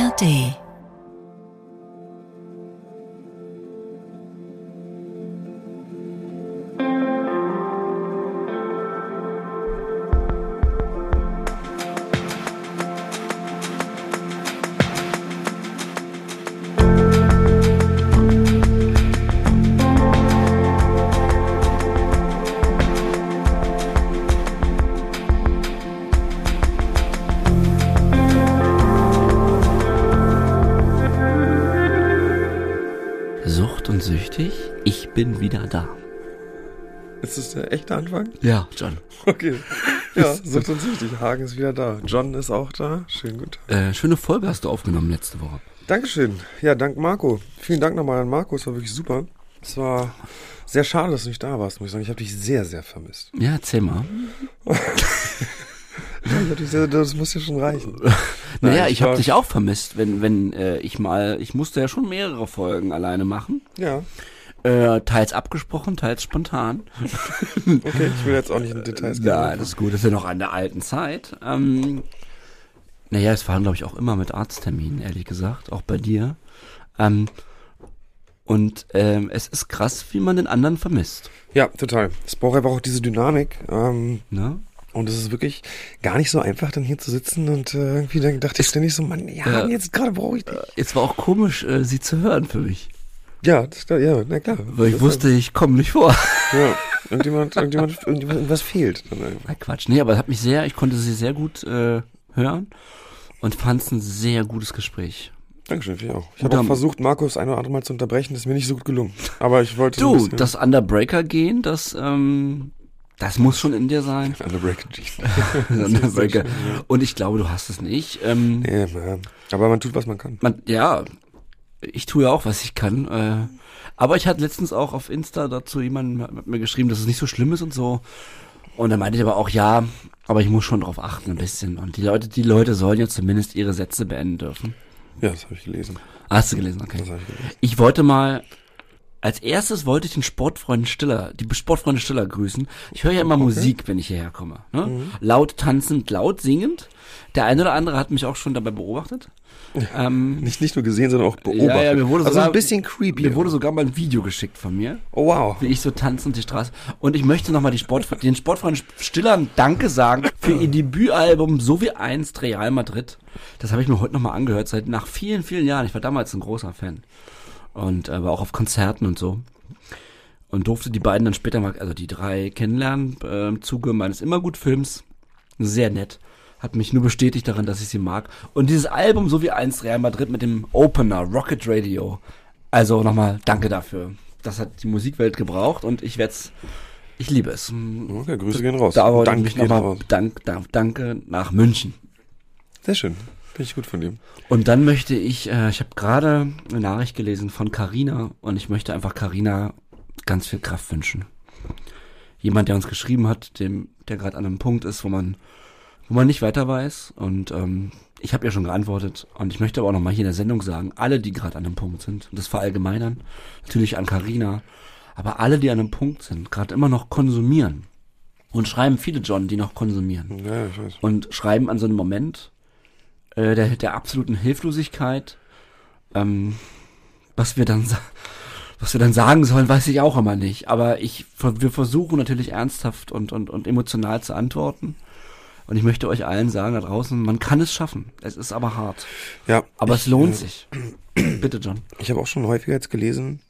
ARD bin wieder da. Ist das der echte Anfang? Ja, John. Okay. Ja, sucht uns süchtig. Hagen ist wieder da. John ist auch da. Schönen guten Tag. Äh, schöne Folge hast du aufgenommen letzte Woche. Dankeschön. Ja, dank Marco. Vielen Dank nochmal an Marco. Es war wirklich super. Es war sehr schade, dass du nicht da warst, muss ich sagen. Ich habe dich sehr, sehr vermisst. Ja, erzähl mal. Sehr, das muss ja schon reichen. Naja, ich habe dich auch vermisst, wenn, wenn äh, ich mal, ich musste ja schon mehrere Folgen alleine machen. Ja, Äh, teils abgesprochen, teils spontan. okay. Ich will jetzt auch nicht in Details gehen. Ja, das ist gut, das ist ja noch an der alten Zeit. Ähm, naja, es waren, glaube ich, auch immer mit Arztterminen, ehrlich gesagt, auch bei dir. Ähm, und ähm, es ist krass, wie man den anderen vermisst. Ja, total. Es braucht einfach auch diese Dynamik. Ähm, Ne? und es ist wirklich gar nicht so einfach, dann hier zu sitzen und äh, irgendwie dann dachte ich ständig so, Mann, ja, Ja. jetzt gerade brauche ich dich. Es war auch komisch, äh, sie zu hören für mich. Ja, das, ja, na klar. Weil ich Das- wusste, ich komme nicht vor. Ja, irgendjemand, irgendjemand, irgendjemand, irgendwas fehlt. Na Quatsch. Nee, aber es hat mich sehr, ich konnte sie sehr gut äh, hören und fand es ein sehr gutes Gespräch. Dankeschön, ich auch. Ich habe auch versucht, Markus ein oder andere Mal zu unterbrechen, das ist mir nicht so gut gelungen. Aber ich wollte Du, das Underbreaker-Gehen, das, ähm, das muss schon in dir sein. Underbreaker. Underbreaker. Und ich glaube, du hast es nicht. Ähm, Nee, ja. Aber man tut, was man kann. man, ja, ich tue ja auch, was ich kann. Äh, aber ich hatte letztens auch auf Insta dazu jemanden hat mir geschrieben, dass es nicht so schlimm ist und so. Und dann meinte ich aber auch, ja, aber ich muss schon drauf achten ein bisschen. Und die Leute, die Leute sollen ja zumindest ihre Sätze beenden dürfen. Ja, das habe ich gelesen. Ah, Hast du gelesen, okay. Das ich gelesen. Ich wollte mal, als erstes wollte ich den Sportfreund Stiller, die Sportfreunde Stiller grüßen. Ich höre ja immer Musik, wenn ich hierher komme. Ne? Mhm. Laut tanzend, laut singend. Der eine oder andere hat mich auch schon dabei beobachtet. Ähm, Nicht, nicht nur gesehen, sondern auch beobachtet. Ja, ja, mir wurde also sogar- ein bisschen creepy. mir wurde sogar mal ein Video geschickt von mir, oh, wow. wie ich so tanzend die Straße. Und ich möchte nochmal Sport, den Sportfreund Stiller ein Danke sagen für ihr Debütalbum So wie einst Real Madrid. Das habe ich mir heute nochmal angehört, seit nach vielen, vielen Jahren. Ich war damals ein großer Fan. Und äh, war auch auf Konzerten und so. Und durfte die beiden dann später mal, also die drei kennenlernen, äh, im Zuge meines Immergut-Films. Sehr nett. Hat mich nur bestätigt darin, dass ich sie mag. Und dieses Album, so wie einst Real Madrid mit dem Opener, Rocket Radio. Also nochmal danke dafür. Das hat die Musikwelt gebraucht und ich werde es, ich liebe es. Okay, Grüße gehen raus. Da wollte ich mich nochmal dank, dank, danke nach München. Sehr schön. Finde ich gut von dir. Und dann möchte ich, äh, ich habe gerade eine Nachricht gelesen von Carina und ich möchte einfach Carina ganz viel Kraft wünschen. Jemand, der uns geschrieben hat, dem, der gerade an einem Punkt ist, wo man, wo man nicht weiter weiß. Und ähm, ich habe ja schon geantwortet. Und ich möchte aber auch nochmal hier in der Sendung sagen, alle, die gerade an einem Punkt sind, und das verallgemeinern, natürlich an Carina, aber alle, die an einem Punkt sind, gerade immer noch konsumieren. Und schreiben viele John, die noch konsumieren Ja, ich weiß. und schreiben an so einem Moment äh, der, der absoluten Hilflosigkeit. Ähm, was wir dann was wir dann sagen sollen, weiß ich auch immer nicht. Aber ich wir versuchen natürlich ernsthaft und, und, und emotional zu antworten. Und ich möchte euch allen sagen da draußen, man kann es schaffen. Es ist aber hart. Ja, Aber ich, es lohnt äh, sich. Bitte, John. Ich habe auch schon häufiger jetzt gelesen,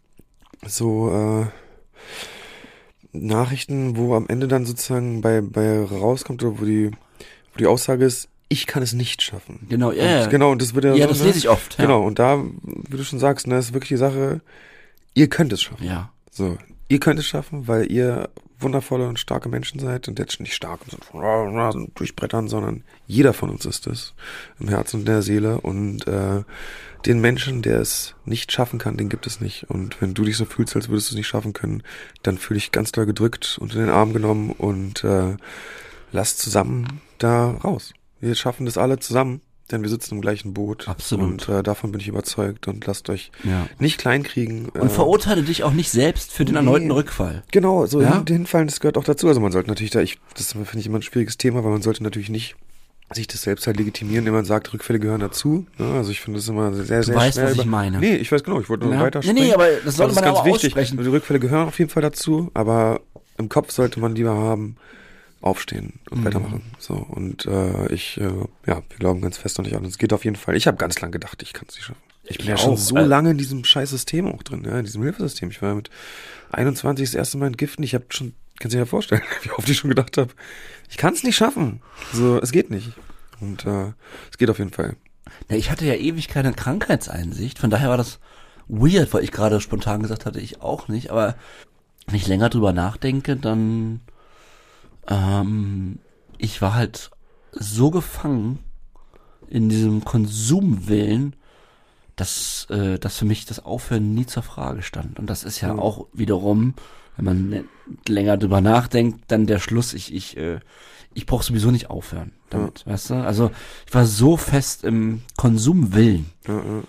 so äh, Nachrichten, wo am Ende dann sozusagen bei, bei rauskommt oder wo die, wo die Aussage ist, ich kann es nicht schaffen. Genau, ja, ja. Und Genau, und das wird ja, Ja, so, das ne? lese ich oft. Ja. Genau, und da, wie du schon sagst, ne, ist wirklich die Sache, ihr könnt es schaffen. Ja. So, ihr könnt es schaffen, weil ihr wundervolle und starke Menschen seid und jetzt nicht stark von oh, Rasen durchbrettern, sondern jeder von uns ist es im Herzen und der Seele und äh, den Menschen, der es nicht schaffen kann, den gibt es nicht und wenn du dich so fühlst, als würdest du es nicht schaffen können, dann fühl dich ganz doll gedrückt und in den Arm genommen und äh, lass zusammen da raus. Wir schaffen das alle zusammen, denn wir sitzen im gleichen Boot Absolut. und äh, davon bin ich überzeugt und lasst euch ja. nicht kleinkriegen. Und äh, verurteile dich auch nicht selbst für den nee. erneuten Rückfall. Genau, so Ja? hin- hinfallen, das gehört auch dazu. Also man sollte natürlich da, ich, das finde ich immer ein schwieriges Thema, weil man sollte natürlich nicht sich das selbst halt legitimieren, indem man sagt, Rückfälle gehören dazu. Ne? Also ich finde das immer sehr, sehr du weißt, was ich meine. Nee, ich weiß genau, ich wollte nur Ja. weiter Nee, nee, aber das sollte man ist ganz aber wichtig. aussprechen. Die Rückfälle gehören auf jeden Fall dazu, aber im Kopf sollte man lieber haben, aufstehen und Mhm. weitermachen. So und äh, ich, äh, ja, wir glauben ganz fest noch nicht an. Es geht auf jeden Fall. Ich habe ganz lange gedacht, ich kann es nicht schaffen. Ich bin Ich ja schon auch. so Äh, lange in diesem scheiß System auch drin, ja, in diesem Hilfesystem. Ich war mit 21 das erste Mal entgiften. Ich habe schon, kannst du dir ja vorstellen, wie oft ich schon gedacht habe, ich kann es nicht schaffen. So, es geht nicht. Und äh, es geht auf jeden Fall. Ja, ich hatte ja ewig keine Krankheitseinsicht, von daher war das weird, weil ich gerade spontan gesagt hatte, ich auch nicht, aber wenn ich länger drüber nachdenke, dann ähm, ich war halt so gefangen in diesem Konsumwillen, dass, äh, dass für mich das Aufhören nie zur Frage stand. Und das ist ja Mhm. auch wiederum, wenn man ne- länger drüber nachdenkt, dann der Schluss, ich, ich, äh, ich brauche sowieso nicht aufhören damit, weißt du? Also ich war so fest im Konsumwillen. Ja, ja.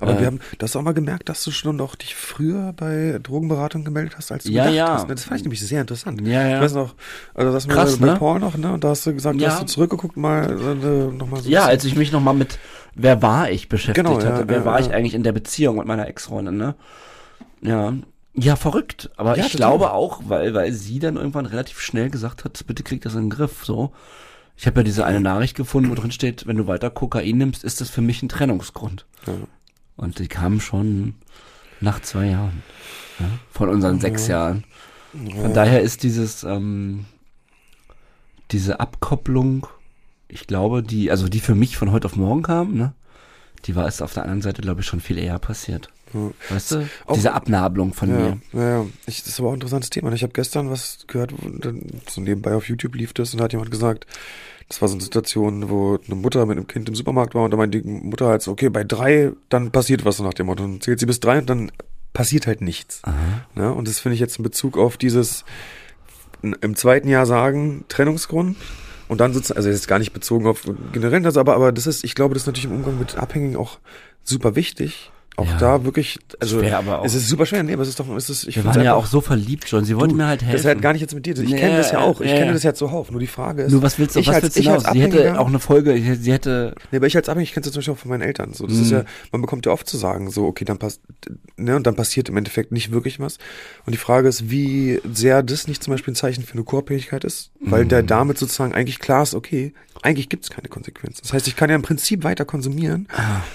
Aber Äh, wir haben, du hast auch mal gemerkt, dass du schon noch dich früher bei Drogenberatung gemeldet hast, als du Ja, gedacht ja. hast. ne? Das fand ich nämlich sehr interessant. Ja, ja. Ich weiß noch, also das Krass, bei ne? Paul noch, ne? Und da hast du gesagt, Ja. hast du zurückgeguckt mal, äh, noch mal so Ja, als ich mich nochmal mit Wer war ich beschäftigt Genau, ja, hatte, wer ja, war ich eigentlich in der Beziehung mit meiner Ex-Freundin, ne? Ja. Ja, verrückt. Aber ich total. glaube auch, weil, weil sie dann irgendwann relativ schnell gesagt hat, bitte krieg das in den Griff, so. Ich habe ja diese eine Nachricht gefunden, wo drin steht, wenn du weiter Kokain nimmst, ist das für mich ein Trennungsgrund. Ja. Und die kam schon nach zwei Jahren. Ja, von unseren sechs Jahren. Von daher ist dieses, ähm, diese Abkopplung, ich glaube, die, also die für mich von heute auf morgen kam, ne? Die war es auf der anderen Seite, glaube ich, schon viel eher passiert. Ja. Weißt du? Auch- Diese Abnabelung von Ja, mir. ja, ja. Ich, das ist aber auch ein interessantes Thema. Ich habe gestern was gehört, so nebenbei auf YouTube lief das und da hat jemand gesagt, das war so eine Situation, wo eine Mutter mit einem Kind im Supermarkt war und da meinte die Mutter halt so, okay, bei drei, dann passiert was nach dem Motto. Dann zählt sie bis drei und dann passiert halt nichts. Aha. Ne? Und das finde ich jetzt in Bezug auf dieses im zweiten Jahr sagen, Trennungsgrund. Und dann sozusagen, also jetzt gar nicht bezogen auf generell das, aber, aber das ist, ich glaube, das ist natürlich im Umgang mit Abhängigen auch super wichtig. Auch Ja. da wirklich, also es ist super schwer, nee, aber es ist doch, es ist, ich Wir waren ja auch so verliebt schon. Sie wollten mir halt helfen. das ist halt gar nicht jetzt mit dir. Ich Nee, kenne das ja auch. Ich kenne das ja zuhauf. Nur die Frage ist. Nur was willst du, ich was als, willst du ich hinaus? Sie hätte auch eine Folge, sie hätte, Nee, aber ich als Abhängig, ich kenne es zum Beispiel auch von meinen Eltern. So, das Mhm. ist ja, man bekommt ja oft zu sagen, so, okay, dann passt, ne, und dann passiert im Endeffekt nicht wirklich was. Und die Frage ist, wie sehr das nicht zum Beispiel ein Zeichen für eine Co-Abhängigkeit ist, weil Mhm. der damit sozusagen eigentlich klar ist, okay, eigentlich gibt es keine Konsequenz. Das heißt, ich kann ja im Prinzip weiter konsumieren.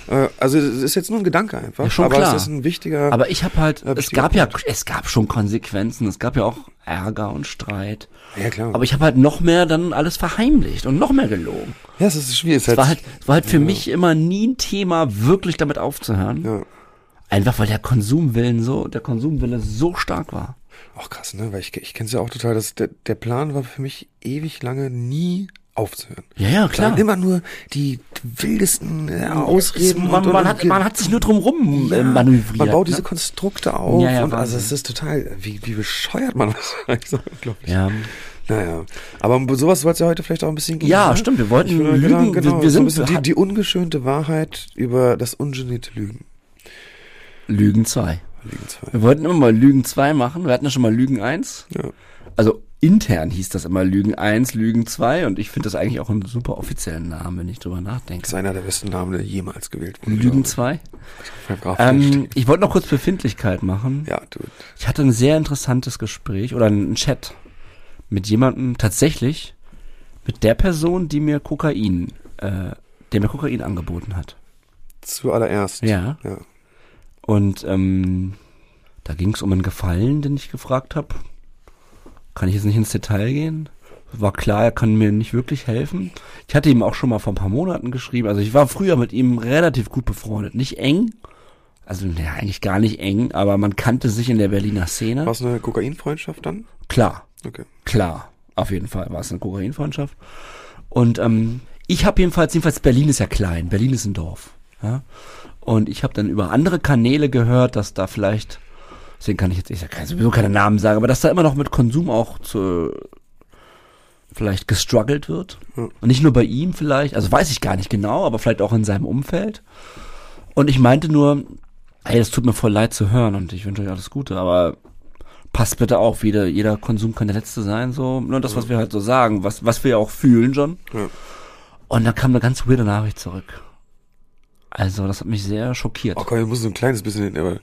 Äh, also es ist jetzt nur ein Gedanke einfach, Ah. Ja, schon aber klar. es ist ein wichtiger. aber ich habe halt, Ja, es gab ja, es gab schon Konsequenzen, es gab ja auch Ärger und Streit. ja klar. Aber ich habe halt noch mehr dann alles verheimlicht und noch mehr gelogen. ja, es ist schwierig. Es war halt, es war halt für mich immer nie ein Thema, wirklich damit aufzuhören. ja. Einfach weil der Konsumwillen so, der Konsumwille so stark war. Auch krass, ne? Weil ich, ich kenne es ja auch total, dass der, der Plan war für mich ewig lange nie aufzuhören. Ja, ja, klar. Dann immer nur die wildesten äh, Ausreden. man, und, man, und, hat, man hat sich nur drum rum ja, äh, manövriert. Man baut ne? diese Konstrukte auf Ja, ja, und also es ist total, wie, wie bescheuert man das so unglaublich. Ja, Naja, aber um sowas soll es ja heute vielleicht auch ein bisschen gehen. Ja, ne? stimmt, wir wollten würde- lügen, Genau, wir- wir ein sind- die, die ungeschönte Wahrheit über das ungenierte Lügen. Lügen 2. Lügen zwei. Wir wollten immer mal Lügen 2 machen. Wir hatten ja schon mal Lügen 1. Ja. Also intern hieß das immer Lügen 1, Lügen 2 und ich finde das eigentlich auch einen super offiziellen Namen, wenn ich drüber nachdenke. Das ist einer der besten Namen, der jemals gewählt wurde. Lügen glaube 2. ich. Beim Grafenstein Ähm, ich wollte noch kurz Befindlichkeit machen. Ja, du. Ich hatte ein sehr interessantes Gespräch oder einen Chat mit jemandem tatsächlich, mit der Person, die mir Kokain, äh, der mir Kokain angeboten hat. Zuallererst. Ja. Ja. Und ähm, da ging es um einen Gefallen, den ich gefragt habe. Kann ich jetzt nicht ins Detail gehen? War klar, er kann mir nicht wirklich helfen. Ich hatte ihm auch schon mal vor ein paar Monaten geschrieben. Also ich war früher mit ihm relativ gut befreundet. Nicht eng. Also ja, eigentlich gar nicht eng, aber man kannte sich in der Berliner Szene. War es eine Kokainfreundschaft dann? Klar, Okay. klar. Auf jeden Fall war es eine Kokainfreundschaft. Und ähm, ich habe jedenfalls, jedenfalls Berlin ist ja klein, Berlin ist ein Dorf. Ja? Und ich habe dann über andere Kanäle gehört, dass da vielleicht, deswegen kann ich jetzt, ich kann sowieso keine Namen sagen, aber dass da immer noch mit Konsum auch zu vielleicht gestruggelt wird. Ja. Und nicht nur bei ihm vielleicht, also weiß ich gar nicht genau, aber vielleicht auch in seinem Umfeld. Und ich meinte nur, ey, das tut mir voll leid zu hören und ich wünsche euch alles Gute, aber passt bitte auf, jeder, jeder Konsum kann der letzte sein, so, nur das, was wir halt so sagen, was, was wir auch fühlen schon. Ja. Und dann kam eine ganz weirde Nachricht zurück. Also, das hat mich sehr schockiert. Oh komm, wir müssen so ein kleines bisschen hin, aber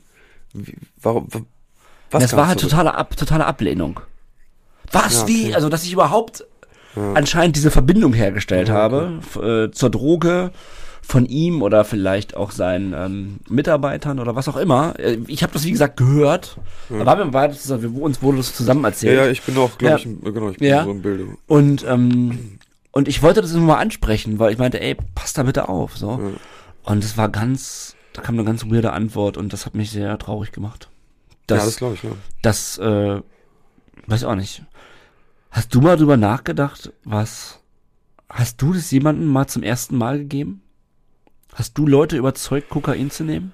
wie, warum, wa- was das war halt totale, Ab totale Ablehnung. Was, Ja, wie? okay. Also, dass ich überhaupt Ja. anscheinend diese Verbindung hergestellt Ja, habe f- äh, zur Droge von ihm oder vielleicht auch seinen ähm, Mitarbeitern oder was auch immer. Äh, Ich habe das, wie gesagt, gehört. Aber wir, zusammen, wir, uns wurde das zusammen Ja, erzählt. ja, ich bin auch, glaube Ja. ich, im- genau, ich bin Ja. so im Bilde. Und, ähm, und ich wollte das immer mal ansprechen, weil ich meinte, ey, pass da bitte auf. So. Ja. Und es war ganz, da kam eine ganz weirde Antwort und das hat mich sehr traurig gemacht. ja, Das, glaube ich, ja. das, äh, weiß ich auch nicht. Hast du mal drüber nachgedacht, was, hast du das jemandem mal zum ersten Mal gegeben? Hast du Leute überzeugt, Kokain zu nehmen?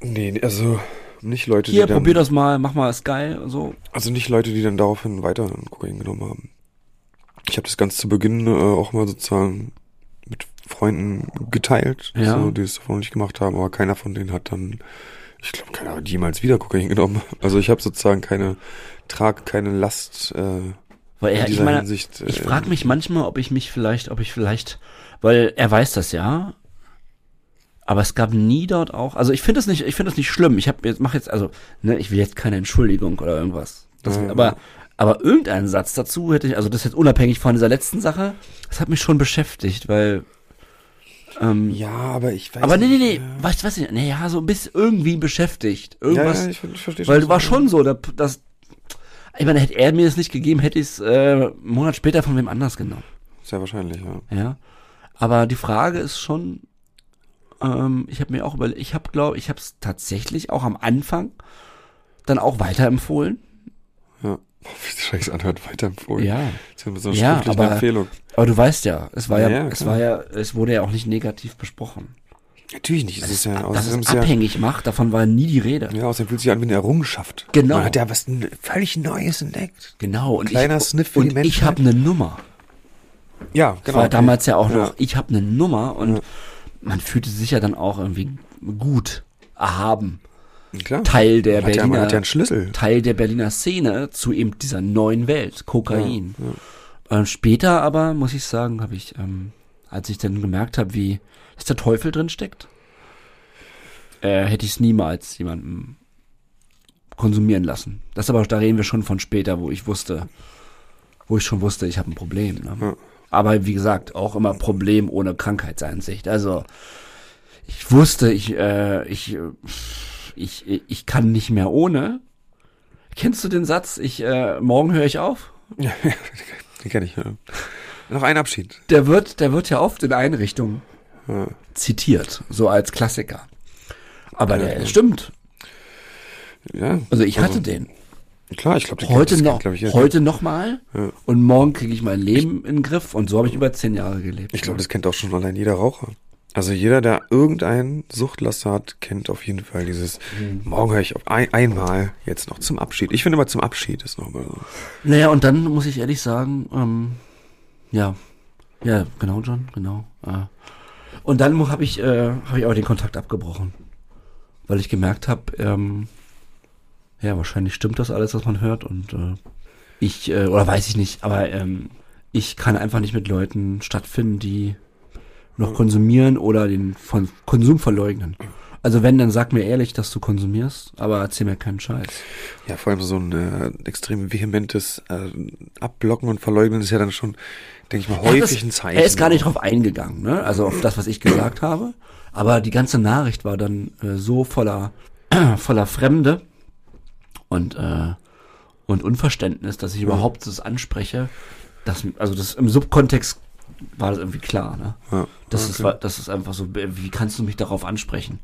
Nee, also nicht Leute, Hier, die dann, probier das mal, mach mal, ist geil, so. also nicht Leute, die dann daraufhin weiter Kokain genommen haben. Ich habe das ganz zu Beginn äh, auch mal sozusagen Freunden geteilt, Ja. so, die es davon nicht gemacht haben, aber keiner von denen hat dann, ich glaube, keiner hat jemals wieder Kokain genommen. Also ich habe sozusagen keine, trage keine Last äh, Weil in er, ich dieser meine, Hinsicht. ich äh, frage mich manchmal, ob ich mich vielleicht, ob ich vielleicht, weil er weiß das ja, aber es gab nie dort auch, also ich finde es nicht, ich finde es nicht schlimm. Ich habe jetzt mache jetzt also, ne, ich will jetzt keine Entschuldigung oder irgendwas. Das, Ja, aber ja. aber irgendeinen Satz dazu hätte ich, also das jetzt unabhängig von dieser letzten Sache, das hat mich schon beschäftigt, weil ähm, Ja, aber ich weiß aber nee, nee, nee, ja. weißt du was, ja, so bis irgendwie beschäftigt. Ja, Irgendwas, ja, ich, ich verstehe weil du war meinst. schon so, dass, dass ich meine, hätte er mir das nicht gegeben, hätte ich es äh, einen Monat später von wem anders genommen. Sehr wahrscheinlich, ja. Ja. Aber die Frage ist schon, ähm, ich habe mir auch überlegt, ich habe glaube, ich habe es tatsächlich auch am Anfang dann auch weiterempfohlen. Ja. Wie sich das anhört, weiterempfohlen. Ja. Das ist ja so eine Ja, schriftliche aber- Empfehlung. Aber du weißt ja, es war ja, Ja, ja, es war ja, es wurde ja auch nicht negativ besprochen. Natürlich nicht. Es ist ja, Dass es ist ja, abhängig macht, davon war nie die Rede. ja, außerdem fühlt sich an wie eine Errungenschaft. Genau. Man hat ja was völlig Neues entdeckt. Genau. Und Kleiner ich, Sniff für und die ich Menschheit. habe eine Nummer. Ja, Das war damals ja auch noch, Ja. ich habe eine Nummer und Ja. man fühlte sich ja dann auch irgendwie gut, erhaben. Klar. Teil der hat ja, Berliner, hat ja einen Schlüssel. Teil der Berliner Szene zu eben dieser neuen Welt, Kokain. Ähm, später aber, muss ich sagen, habe ich, ähm, als ich dann gemerkt habe, wie, dass der Teufel drin steckt, äh, hätte ich es niemals jemandem konsumieren lassen. Das aber, da reden wir schon von später, wo ich wusste, wo ich schon wusste, ich habe ein Problem. Ne? Ja. Aber wie gesagt, auch immer Problem ohne Krankheitseinsicht. Also ich wusste, ich, äh, ich, ich, ich kann nicht mehr ohne. Kennst du den Satz? Ich, äh, morgen höre ich auf? Ja, den kenne ich. Ja. Noch ein Abschied. Der wird, der wird ja oft in Einrichtungen Ja. zitiert, so als Klassiker. Aber Ja, der ja. stimmt. ja. Also ich hatte den. Klar, ich glaube, Heute noch, glaub ich, heute noch mal. Und morgen kriege ich mein Leben in den Griff. Und so habe ich über zehn Jahre gelebt. Ich glaube, das kennt auch schon allein jeder Raucher. Also jeder, der irgendeinen Suchtlaster hat, kennt auf jeden Fall dieses, Mhm. morgen höre ich auf ein, einmal, jetzt noch zum Abschied. Ich finde immer zum Abschied ist noch mal so. Naja, und dann muss ich ehrlich sagen, ähm, ja, ja, genau, John, genau. Äh. Und dann habe ich, äh, habe ich aber den Kontakt abgebrochen, weil ich gemerkt habe, ähm, ja, wahrscheinlich stimmt das alles, was man hört und äh, ich, äh, oder weiß ich nicht, aber ähm, ich kann einfach nicht mit Leuten stattfinden, die noch konsumieren oder den von Konsum verleugnen. Also wenn, dann sag mir ehrlich, dass du konsumierst, aber erzähl mir keinen Scheiß. Ja, vor allem so ein äh, extrem vehementes äh, Abblocken und Verleugnen ist ja dann schon, denke ich mal, häufig ein Zeichen. Er ist gar nicht drauf eingegangen, ne? Also auf das, was ich gesagt habe. Aber die ganze Nachricht war dann äh, so voller, voller Fremde und, äh, und Unverständnis, dass ich überhaupt das anspreche. Dass, also das im Subkontext war das irgendwie klar, ne? Ja, Das, okay. ist, das ist einfach so, wie kannst du mich darauf ansprechen?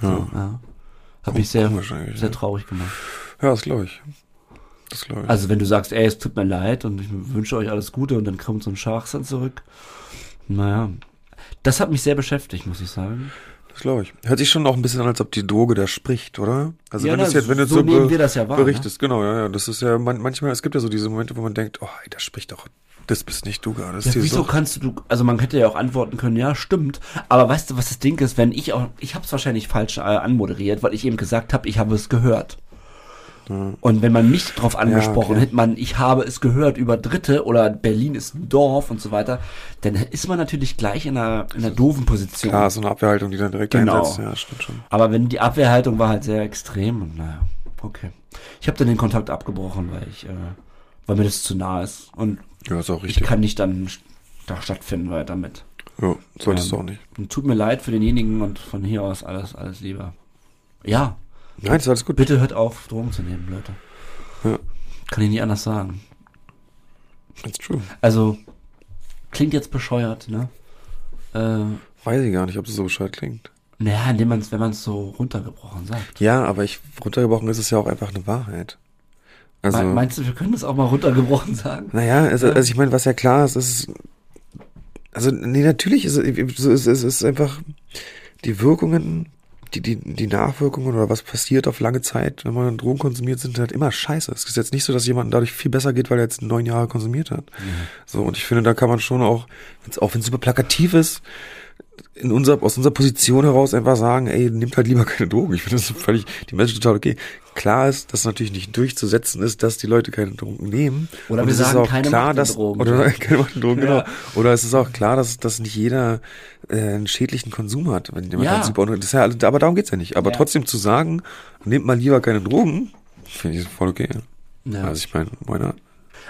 Ja. So, ja. Hab ich sehr, Komisch eigentlich, sehr ja. traurig gemacht. Ja, das glaube ich. Das glaube ich. Also wenn du sagst, ey, es tut mir leid und ich wünsche euch alles Gute und dann kommt so ein Schachsand zurück. Naja, das hat mich sehr beschäftigt, muss ich sagen. Das glaube ich. Hört sich schon auch ein bisschen an, als ob die Droge da spricht, oder? Also Ja, wenn du jetzt, wenn du so so nehmen be- wir das ja wahr, berichtest, genau, ja, ja. Das ist ja man, manchmal, es gibt ja so diese Momente, wo man denkt, oh, ey, das spricht doch, das bist nicht du gerade. Das Ja, wieso Sucht. kannst du, also man hätte ja auch antworten können, ja, stimmt. Aber weißt du, was das Ding ist, wenn ich auch, ich habe es wahrscheinlich falsch äh, anmoderiert, weil ich eben gesagt habe, ich habe es gehört. Und wenn man mich drauf angesprochen okay. hätte, man, ich habe es gehört über Dritte oder Berlin ist ein Dorf und so weiter, dann ist man natürlich gleich in einer, in einer doofen Position. Klar, so eine Abwehrhaltung, die dann direkt Genau. einsetzt. Ja, stimmt schon. Aber wenn die Abwehrhaltung war halt sehr extrem und naja, okay. Ich habe dann den Kontakt abgebrochen, weil ich, äh, weil mir das zu nah ist und Ja, ist auch ich richtig. kann nicht dann da stattfinden weiter mit. ja, solltest Ähm, du auch nicht. Und tut mir leid für denjenigen und von hier aus alles, alles lieber. Ja, Nein, ist alles gut. bitte hört auf, Drogen zu nehmen, Leute. Ja, Kann ich nie anders sagen. that's true. Also, klingt jetzt bescheuert, ne? Äh, Weiß ich gar nicht, ob es so bescheuert klingt. naja, indem man's, wenn man es so runtergebrochen sagt. Ja, aber ich, runtergebrochen ist es ja auch einfach eine Wahrheit. Also, Me- Meinst du, wir können das auch mal runtergebrochen sagen? naja, also, also ich meine, was ja klar ist, ist, also, nee, natürlich ist es, ist, es ist einfach die Wirkungen, die, die, die Nachwirkungen oder was passiert auf lange Zeit, wenn man Drogen konsumiert, sind halt immer scheiße. Es ist jetzt nicht so, dass jemand dadurch viel besser geht, weil er jetzt neun Jahre konsumiert hat. So, und ich finde, da kann man schon auch, wenn's, auch wenn es super plakativ ist, in unserer, aus unserer Position heraus einfach sagen, ey, nehmt halt lieber keine Drogen. Ich finde das völlig, die Message total okay. Klar ist, dass natürlich nicht durchzusetzen ist, dass die Leute keine Drogen nehmen. Oder Und wir es ist sagen, auch keine klar, dass, Drogen. Oder keine Macht Drogen, genau. Ja. Oder es ist auch klar, dass, dass nicht jeder äh, einen schädlichen Konsum hat, wenn jemand Ja. halt super, das ist ja, aber darum geht's ja nicht. Aber Ja. trotzdem zu sagen, nehmt mal lieber keine Drogen, finde ich voll okay. Ja. Also ich meine, meiner,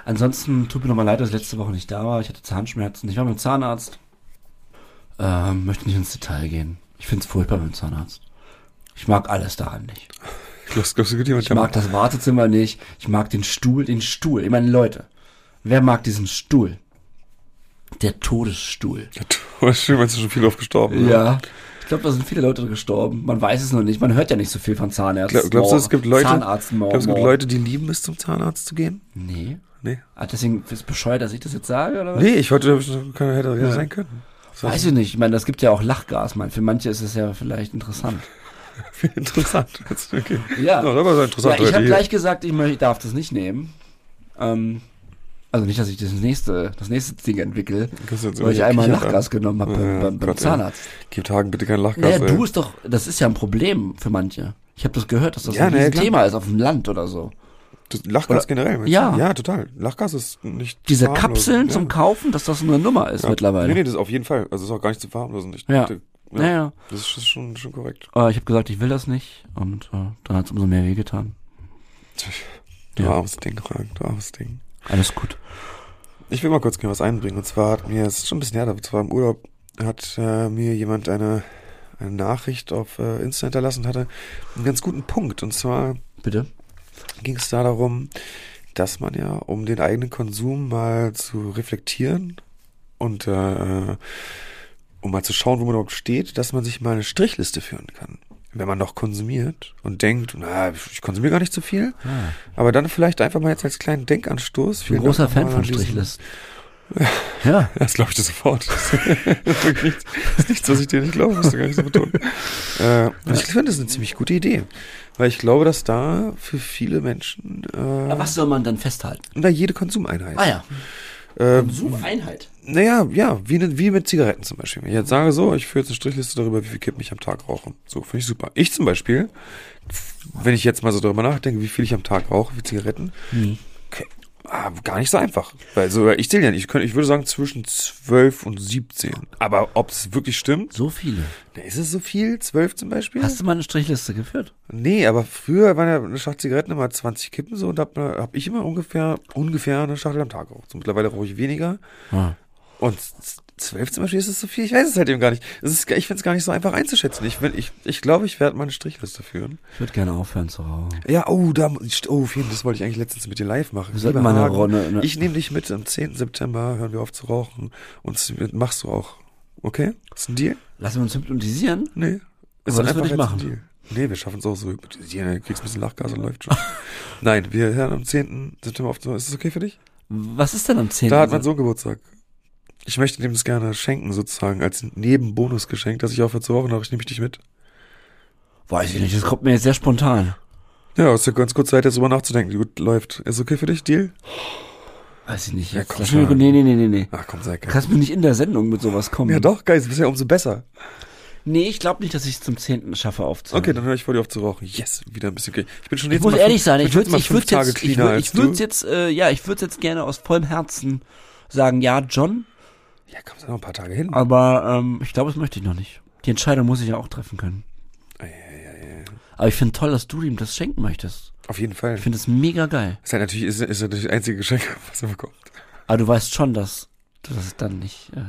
Ansonsten tut mir nochmal leid, dass ich letzte Woche nicht da war. Ich hatte Zahnschmerzen. Ich war beim Zahnarzt. Ähm, möchte nicht ins Detail gehen. Ich finde es furchtbar beim Zahnarzt. Ich mag alles daran nicht. glaubst, glaubst du, jemand, Ich mag das Wartezimmer nicht. Ich mag den Stuhl, den Stuhl. Ich meine, Leute, wer mag diesen Stuhl? Der Todesstuhl. Hast schön, meinst du schon viel drauf gestorben? ne? Ja. Ich glaube, da sind viele Leute gestorben. Man weiß es noch nicht. Man hört ja nicht so viel von Zahnärzten. Glaub, glaubst du, es gibt Leute, glaubst es gibt Leute, die lieben es, zum Zahnarzt zu gehen? Nee. Nee. Ah, deswegen ist es bescheuert, dass ich das jetzt sage, oder was? Nee, ich wollte, keine hätte ja. sein können. Weiß ich nicht. Ich meine, das gibt ja auch Lachgas, man. Für manche ist es ja vielleicht interessant. interessant. Okay. Ja. No, das war so interessant. ja, ich habe gleich gesagt, ich, möchte, ich darf das nicht nehmen. Ähm, also nicht, dass ich das nächste, das nächste Ding entwickle, weil ich einmal gekichert Lachgas an. genommen habe Ja, beim, beim, beim Gott. Zahnarzt. Gib Tagen bitte kein Lachgas. Naja, du ist doch, das ist ja ein Problem für manche. Ich habe das gehört, dass das Ja, ein na ja, riesen klar. Thema ist auf dem Land oder so. Das Lachgas Oder- generell. meinst Ja. Ja, total. Lachgas ist nicht Diese. Kapseln ja. zum Kaufen, dass das eine Nummer ist ja. mittlerweile. Nee, nee, das ist auf jeden Fall. Also ist auch gar nicht zu verharmlosen. Ich, Ja. ja. Naja. Das ist, schon, schon korrekt. Äh, ich habe gesagt, ich will das nicht und äh, dann hat es umso mehr wehgetan. Du Ja. armes Ding, Frank, du armes Ding. Alles gut. Ich will mal kurz gerne was einbringen. Und zwar hat mir, es ist schon ein bisschen her, zwar im Urlaub, hat äh, mir jemand eine, eine Nachricht auf äh, Insta hinterlassen und hatte einen ganz guten Punkt. Und zwar Bitte? Ging es da darum, dass man ja, um den eigenen Konsum mal zu reflektieren und äh, um mal zu schauen, wo man überhaupt steht, dass man sich mal eine Strichliste führen kann. Wenn man noch konsumiert und denkt, na, ich konsumiere gar nicht so viel, Ah, aber dann vielleicht einfach mal jetzt als kleinen Denkanstoß. ich bin großer Dank Fan von an diesen- Strichlisten. Ja. Das glaube ich dir sofort. Das ist nichts, das ist nichts, was ich dir nicht glaube, musst du gar nicht so betonen. Äh, und ich finde, das ist eine ziemlich gute Idee. Weil ich glaube, dass da für viele Menschen Aber äh, was soll man dann festhalten? na, jede Konsumeinheit. Ah ja. äh, Konsumeinheit. naja, ja, wie, ne, wie mit Zigaretten zum Beispiel. Wenn ich jetzt sage so, ich führe jetzt eine Strichliste darüber, wie viel Kippen ich am Tag rauche. So, finde ich super. Ich zum Beispiel, wenn ich jetzt mal so darüber nachdenke, wie viel ich am Tag rauche, wie Zigaretten, Hm. Ah, gar nicht so einfach. Weil so, ich zähle ja nicht, ich, könnte, ich würde sagen zwischen 12 und 17. Aber ob es wirklich stimmt, So viele. na, ist es so viel? 12 zum Beispiel? Hast du mal eine Strichliste geführt? Nee, aber früher waren ja eine Schachtel Zigaretten immer 20 Kippen so und da habe hab ich immer ungefähr, ungefähr eine Schachtel am Tag geraucht. So, mittlerweile rauche ich weniger. Ah. Und zwölf zum Beispiel ist es so viel, ich weiß es halt eben gar nicht. Ist, ich finde es gar nicht so einfach einzuschätzen. Ich glaube, ich, ich, glaub, ich werde mal eine Strichliste führen. Ich würde gerne aufhören zu rauchen. Ja, oh, da, oh, das wollte ich eigentlich letztens mit dir live machen. Lieber mal eine Hagen, Runde- eine- Ich nehme dich mit, am 10. September hören wir auf zu rauchen und machst du auch. Okay? Ist ein Deal? Lassen wir uns hypnotisieren? Nee. Ist Aber das würde ich machen. ein Deal. Nee, wir schaffen es auch so hypnotisieren, du kriegst ein bisschen Lachgas und läuft schon. Nein, wir hören am 10. September auf zu Ist das okay für dich? Was ist denn am 10.? Da hat mein Sohn Geburtstag. Ich möchte dem das gerne schenken, sozusagen, als Nebenbonusgeschenk, dass ich aufhöre zu rauchen, aber ich nehme ich dich mit. Weiß ich nicht, das kommt mir jetzt sehr spontan. Ja, hast du ganz kurz Zeit, jetzt drüber nachzudenken, wie gut läuft. Ist okay für dich, Deal? Weiß ich nicht. Ja, komm schon. nee, nee, nee, nee, nee. Ach komm, sei Du geil. kannst mir nicht in der Sendung mit sowas kommen. Ja doch, geil, das ist ja umso besser. Nee, ich glaube nicht, dass ich es zum zehnten schaffe aufzuhören. Okay, dann höre ich vor dir auf zu rauchen. Yes, wieder ein bisschen. Ich bin schon Ich jetzt muss mal ehrlich fünf- sein, ich würde ich würde jetzt, ich würde ich du. jetzt, äh, ja, ich würde jetzt gerne aus vollem Herzen sagen, ja, John, Ja, komm, sag noch ein paar Tage hin. aber ähm, ich glaube, das möchte ich noch nicht. Die Entscheidung muss ich ja auch treffen können. Ja, ja, ja, ja. Aber ich finde toll, dass du ihm das schenken möchtest. Auf jeden Fall. Ich finde es mega geil. ist ja natürlich, ist, ist natürlich das einzige Geschenk, was er bekommt. Aber du weißt schon, dass du das dann nicht, äh,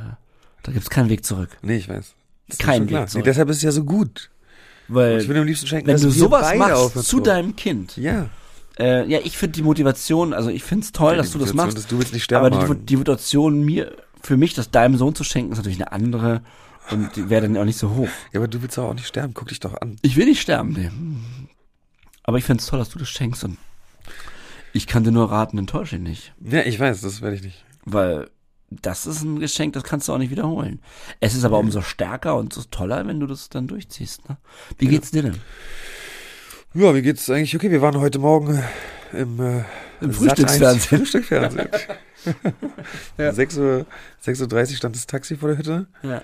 da gibt's keinen Weg zurück. Nee, ich weiß. Kein. Weg Nee, zurück. deshalb ist es ja so gut. Weil, Ich würde am liebsten schenken, wenn dass du sowas machst zu deinem Kind, Ja. äh, ja, ich finde die Motivation, also ich finde es toll, dass Die du das machst. ist, Du willst nicht sterben. Aber die, die Motivation mir, für mich, das deinem Sohn zu schenken, ist natürlich eine andere und die wäre dann auch nicht so hoch. ja, aber du willst auch nicht sterben. Guck dich doch an. Ich will nicht sterben, nee. Aber ich finde es toll, dass du das schenkst und ich kann dir nur raten, enttäusche ihn nicht. Ja, ich weiß, das werde ich nicht. Weil das ist ein Geschenk, das kannst du auch nicht wiederholen. Es ist aber umso stärker und so toller, wenn du das dann durchziehst. Ne? Wie geht's dir denn? Ja, wie geht's eigentlich? Okay, wir waren heute Morgen äh, im, äh, Im Sat.1 Frühstücksfernsehen. Frühstücksfernsehen. Ja. 6 Uhr, 6.30 Uhr stand das Taxi vor der Hütte. Ja.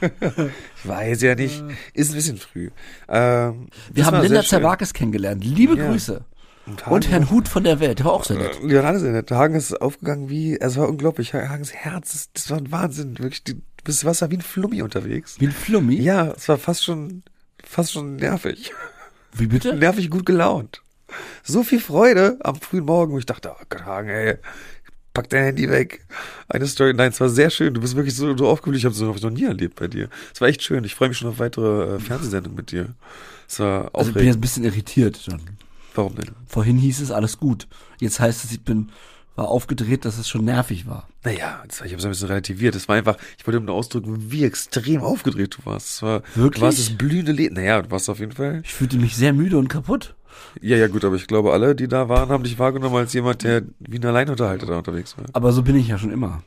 Ich weiß ja nicht. Ist ein bisschen früh. Ähm, Wir haben Linda. Zerwakis kennengelernt. Liebe Ja. Grüße. Und, Und Herrn Huth von der Welt, der war auch sehr nett. Äh, waren alle sehr nett. Hagen ist aufgegangen wie, es war unglaublich. Hagens Herz, das, das war ein Wahnsinn. Wirklich, du bist was wie ein Flummi unterwegs. Wie ein Flummi? Ja, es war fast schon, fast schon nervig. Wie bitte? Nervig gut gelaunt. So viel Freude am frühen Morgen, wo ich dachte, oh Gott, Hagen, ey, pack dein Handy weg. Eine Story, nein, es war sehr schön. Du bist wirklich so, so aufgeblüht. Ich habe ich noch nie erlebt bei dir. Es war echt schön. Ich freue mich schon auf weitere äh, Fernsehsendungen mit dir. Es war Also ich bin jetzt aufregend. ein bisschen irritiert schon. Warum denn? Vorhin hieß es alles gut. Jetzt heißt es, ich bin war aufgedreht, dass es schon nervig war. Naja, ich habe es ein bisschen relativiert. Es war einfach, ich wollte nur ausdrücken, wie extrem aufgedreht du warst. Es war, Wirklich? Du warst das blühende Leben. Naja, du warst auf jeden Fall. Ich fühlte mich sehr müde und kaputt. Ja, ja, gut, aber ich glaube, alle, die da waren, haben dich wahrgenommen als jemand, der wie ein Alleinunterhalter da unterwegs war. Aber so bin ich ja schon immer.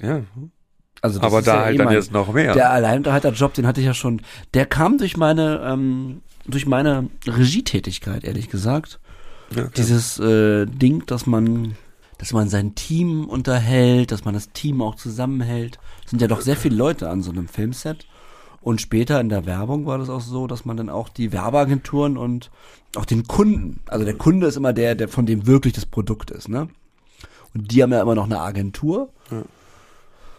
Ja, Also das aber ist da ja halt eh dann jetzt noch mehr. Der Alleinunterhalter-Job, den hatte ich ja schon. Der kam durch meine, ähm, durch meine Regietätigkeit, ehrlich gesagt. ja. Dieses äh, Ding, dass man, dass man sein Team unterhält, dass man das Team auch zusammenhält. Es sind ja doch sehr viele Leute an so einem Filmset. Und später in der Werbung war das auch so, dass man dann auch die Werbeagenturen und auch den Kunden, also der Kunde ist immer der, der von dem wirklich das Produkt ist, ne? Und die haben ja immer noch eine Agentur.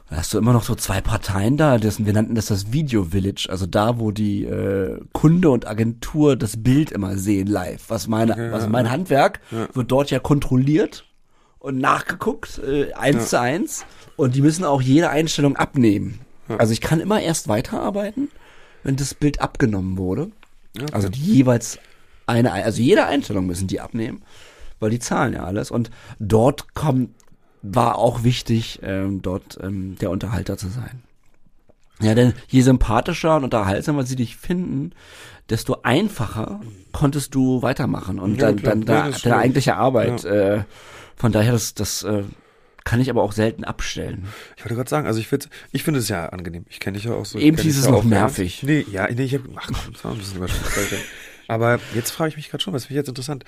Da hast du immer noch so zwei Parteien da, das, wir nannten das das Video Village, also da, wo die äh, Kunde und Agentur das Bild immer sehen live. Was meine, Okay, was ja. mein Handwerk Ja. wird dort ja kontrolliert und nachgeguckt, äh, eins zu eins. Und die müssen auch jede Einstellung abnehmen. Also ich kann immer erst weiterarbeiten, wenn das Bild abgenommen wurde. Ja, okay. Also die jeweils eine, also jede Einstellung müssen die abnehmen, weil die zahlen ja alles. Und dort kommt, war auch wichtig, ähm, dort ähm, der Unterhalter zu sein. Ja, denn je sympathischer und unterhaltsamer sie dich finden, desto einfacher konntest du weitermachen und Ja, dann, dann Ja, da, das deine eigentliche Arbeit. Äh, von daher, das, das äh, kann ich aber auch selten abstellen. Ich wollte gerade sagen, also ich finde, ich finde es ja angenehm. Ich kenne dich ja auch so. Eben hieß es noch auch ernst. nervig. Nee, ja, nee, ich hab, ach komm, das war ein bisschen überspitzt. Alter. Aber jetzt frage ich mich gerade schon, was finde ich jetzt interessant.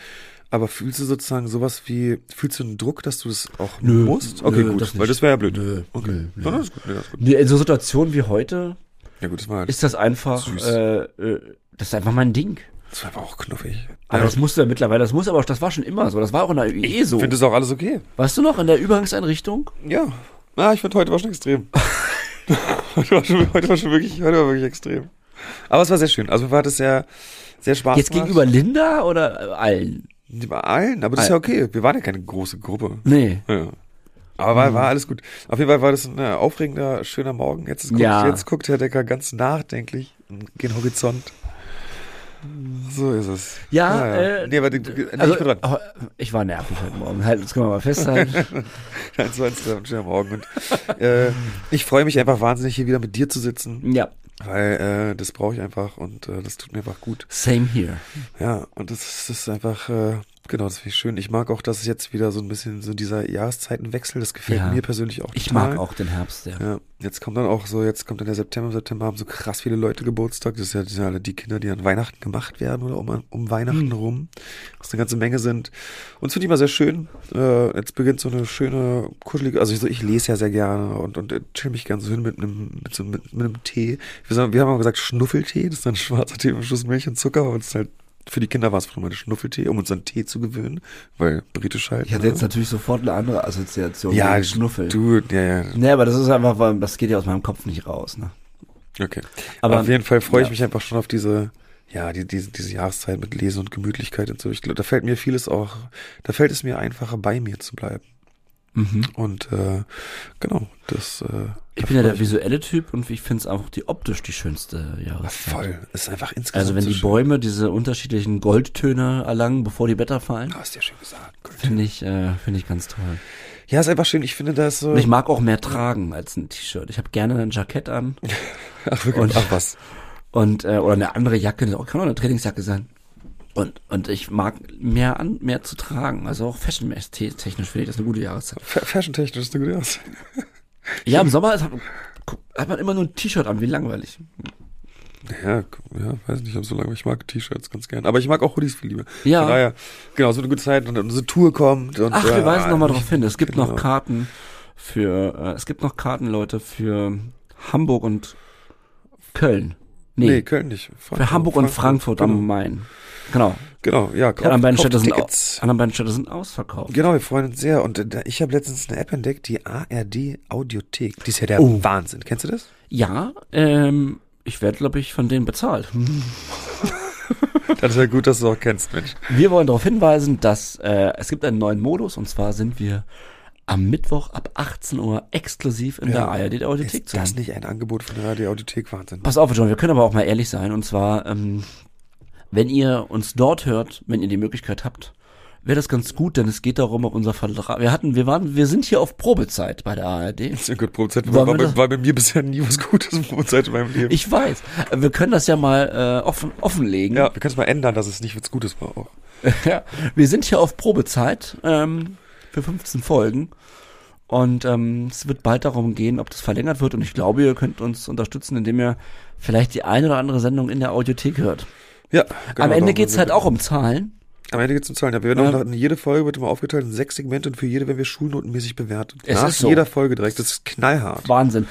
Aber fühlst du sozusagen sowas wie, fühlst du einen Druck, dass du das auch Nö, musst? Okay, nö, gut, das weil das wäre ja blöd. Nö, okay. nö, nö. Ja, das ist gut, nee, das ist gut. Nee, In so Situationen wie heute Ja gut, das war halt, ist das einfach, Süß. äh, äh, das ist einfach mein Ding. Das war einfach auch knuffig. Aber das musste ja mittlerweile, das muss aber, das war schon immer so. Das war auch in der UE so. Ich finde das auch alles okay. Weißt du noch, in der Übergangseinrichtung? Ja. Ah, ich finde heute war schon extrem. heute, war schon, heute war schon wirklich, heute war wirklich extrem. Aber es war sehr schön. Also hat es sehr, sehr Spaß Jetzt gemacht. gegenüber Linda oder allen? Bei allen, aber das ist ja okay. Wir waren ja keine große Gruppe. Nee. Ja. Aber war, war alles gut. Auf jeden Fall war das ein äh, aufregender, schöner Morgen. Jetzt guckt, Ja. jetzt guckt Herr Decker ganz nachdenklich gen Horizont. So ist es. Ja, ja. äh, nee, aber die, Also, ich bin dran. oh, ich war nervig heute Morgen. Halt, das können wir mal festhalten. Ein, zwei, drei, ein schöner Morgen. Und, äh, ich freue mich einfach wahnsinnig, hier wieder mit dir zu sitzen, ja, weil äh, das brauche ich einfach und äh, das tut mir einfach gut. same here. Ja, und das, ist- das ist einfach, äh, Genau, das finde ich schön. Ich mag auch, dass es jetzt wieder so ein bisschen so dieser Jahreszeitenwechsel, das gefällt Ja. mir persönlich auch Ich total. mag auch den Herbst, ja. Ja, jetzt kommt dann auch so, jetzt kommt dann der September, im September haben so krass viele Leute Geburtstag. Das ist ja, das sind ja alle die Kinder, die an Weihnachten gemacht werden oder um, um Weihnachten rum, was eine ganze Menge sind. Und das finde ich immer sehr schön. Äh, jetzt beginnt so eine schöne, kuschelige, also ich, so, ich lese ja sehr gerne und, und äh, chill mich gerne so hin mit einem, mit so mit, mit einem Tee. Wir, sagen, wir haben auch gesagt Schnuffeltee, das ist dann schwarzer Tee mit Schuss Milch und Zucker und es ist halt für die Kinder war es früher mal der Schnuffeltee, um uns an Tee zu gewöhnen, weil britisch halt. Ich hatte ne? jetzt natürlich sofort eine andere Assoziation. ja, Schnuffel. du, ja, ja, Nee, aber das ist einfach, das geht ja aus meinem Kopf nicht raus, ne? Okay. Aber- Aber auf jeden Fall freue ich ja. mich einfach schon auf diese, ja, die, diese, diese Jahreszeit mit Lesen und Gemütlichkeit und so. Ich glaube, da fällt mir vieles auch, da fällt es mir einfacher, bei mir zu bleiben. Mhm. Und äh, genau, das. Äh, Ich bin ja der visuelle Typ und ich finde es auch die optisch die schönste mich. Jahreszeit. Voll. Ist einfach insgesamt. Also wenn so die schön. Bäume diese unterschiedlichen Goldtöne erlangen, bevor die Blätter fallen, Ah, hast du ja schön gesagt. Finde ich, äh, finde ich ganz toll. Ja, ist einfach schön. Ich finde das so. Und ich mag auch mehr tragen als ein T-Shirt. Ich habe gerne ein Jackett an ach, wirklich, und- ach was. und äh, oder eine andere Jacke, das kann auch eine Trainingsjacke sein. Und und ich mag mehr an mehr zu tragen, also auch fashionmäßig technisch finde ich das eine gute Jahreszeit. Fa- Fashion-technisch ist eine gute aus. Ja, im Sommer ist, hat, man immer nur ein T-Shirt an, wie langweilig. Ja, ja, weiß nicht, ob so lange. Ich mag T-Shirts ganz gern. Aber ich mag auch Hoodies viel lieber. Ja. Von daher, genau, so eine gute Zeit und unsere Tour kommt. Und, Ach, wir äh, weisen nochmal darauf hin. Es gibt genau. noch Karten für, äh, es gibt noch Karten, Leute, für Hamburg und Köln. Nee, Nee, Köln nicht. für Frankfurt, Hamburg und Frankfurt am Genau, Main. Genau. genau ja, Die anderen beiden Städte sind, Tickets. anderen beiden Städte sind ausverkauft. Genau, wir freuen uns sehr. Und äh, ich habe letztens eine App entdeckt, die ARD Audiothek. Die ist ja der Oh. Wahnsinn. Kennst du das? Ja, ähm, ich werde, glaube ich, von denen bezahlt. Das ist ja gut, dass du auch kennst, Mensch. Wir wollen darauf hinweisen, dass äh, es gibt einen neuen Modus und zwar sind wir am Mittwoch ab 18 Uhr exklusiv in der ARD Audiothek Ist zu das hören. nicht ein Angebot von der ARD Audiothek? Wahnsinn. Pass auf, John, wir können aber auch mal ehrlich sein. Und zwar, ähm, wenn ihr uns dort hört, wenn ihr die Möglichkeit habt, wäre das ganz gut, denn es geht darum, ob unser Vertrag. Wir hatten, wir waren, wir sind hier auf Probezeit bei der ARD. Sehr gut, Probezeit war, war, bei, war bei mir bisher nie was Gutes Probezeit in meinem Leben. Ich weiß. Wir können das ja mal äh, offen, offenlegen. ja, wir können es mal ändern, dass es nicht was Gutes war auch. ja. Wir sind hier auf Probezeit ähm, für 15 Folgen. Und ähm, es wird bald darum gehen, ob das verlängert wird. Und ich glaube, ihr könnt uns unterstützen, indem ihr vielleicht die eine oder andere Sendung in der Audiothek hört. Ja, Am genau, Ende darum geht's sind halt auch um Zahlen. Am Ende geht's um Zahlen. Ja, wir werden Ja. auch jede Folge wird immer aufgeteilt in sechs Segmente und für jede werden wir schulnotenmäßig bewertet. Es Nach ist so. jeder Folge direkt. Das ist knallhart. Wahnsinn.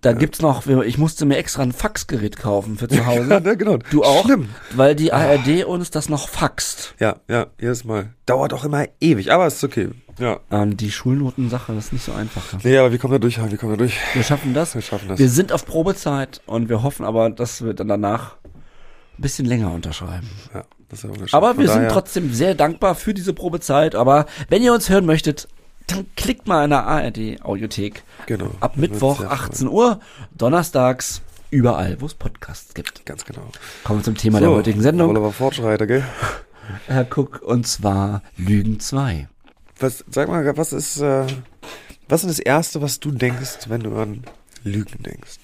Da gibt's noch, ich musste mir extra ein Faxgerät kaufen für zu Ja, Hause. ne, genau. Du auch? Schlimm. Weil die ARD uns das noch faxt. Ja, ja, jedes Mal. Dauert auch immer ewig, aber ist okay. Ja. Ähm, die Schulnotensache ist nicht so einfach. Nee, aber wir kommen da durch, wir kommen da durch. Wir schaffen das. Wir schaffen das. Wir sind auf Probezeit und wir hoffen aber, dass wir dann danach ein bisschen länger unterschreiben. Ja, das ist ja. Aber Von wir sind trotzdem sehr dankbar für diese Probezeit. Aber wenn ihr uns hören möchtet, dann klickt mal in der ARD Audiothek. Genau. Ab Mittwoch sehr 18 Uhr, donnerstags, überall, wo es Podcasts gibt. Ganz genau. Kommen wir zum Thema der heutigen Sendung. Oliver Fortschreiter, gell? Herr Cook, und zwar Lügen 2. Was, sag mal, was ist, äh, was ist das Erste, was du denkst, wenn du an Lügen denkst?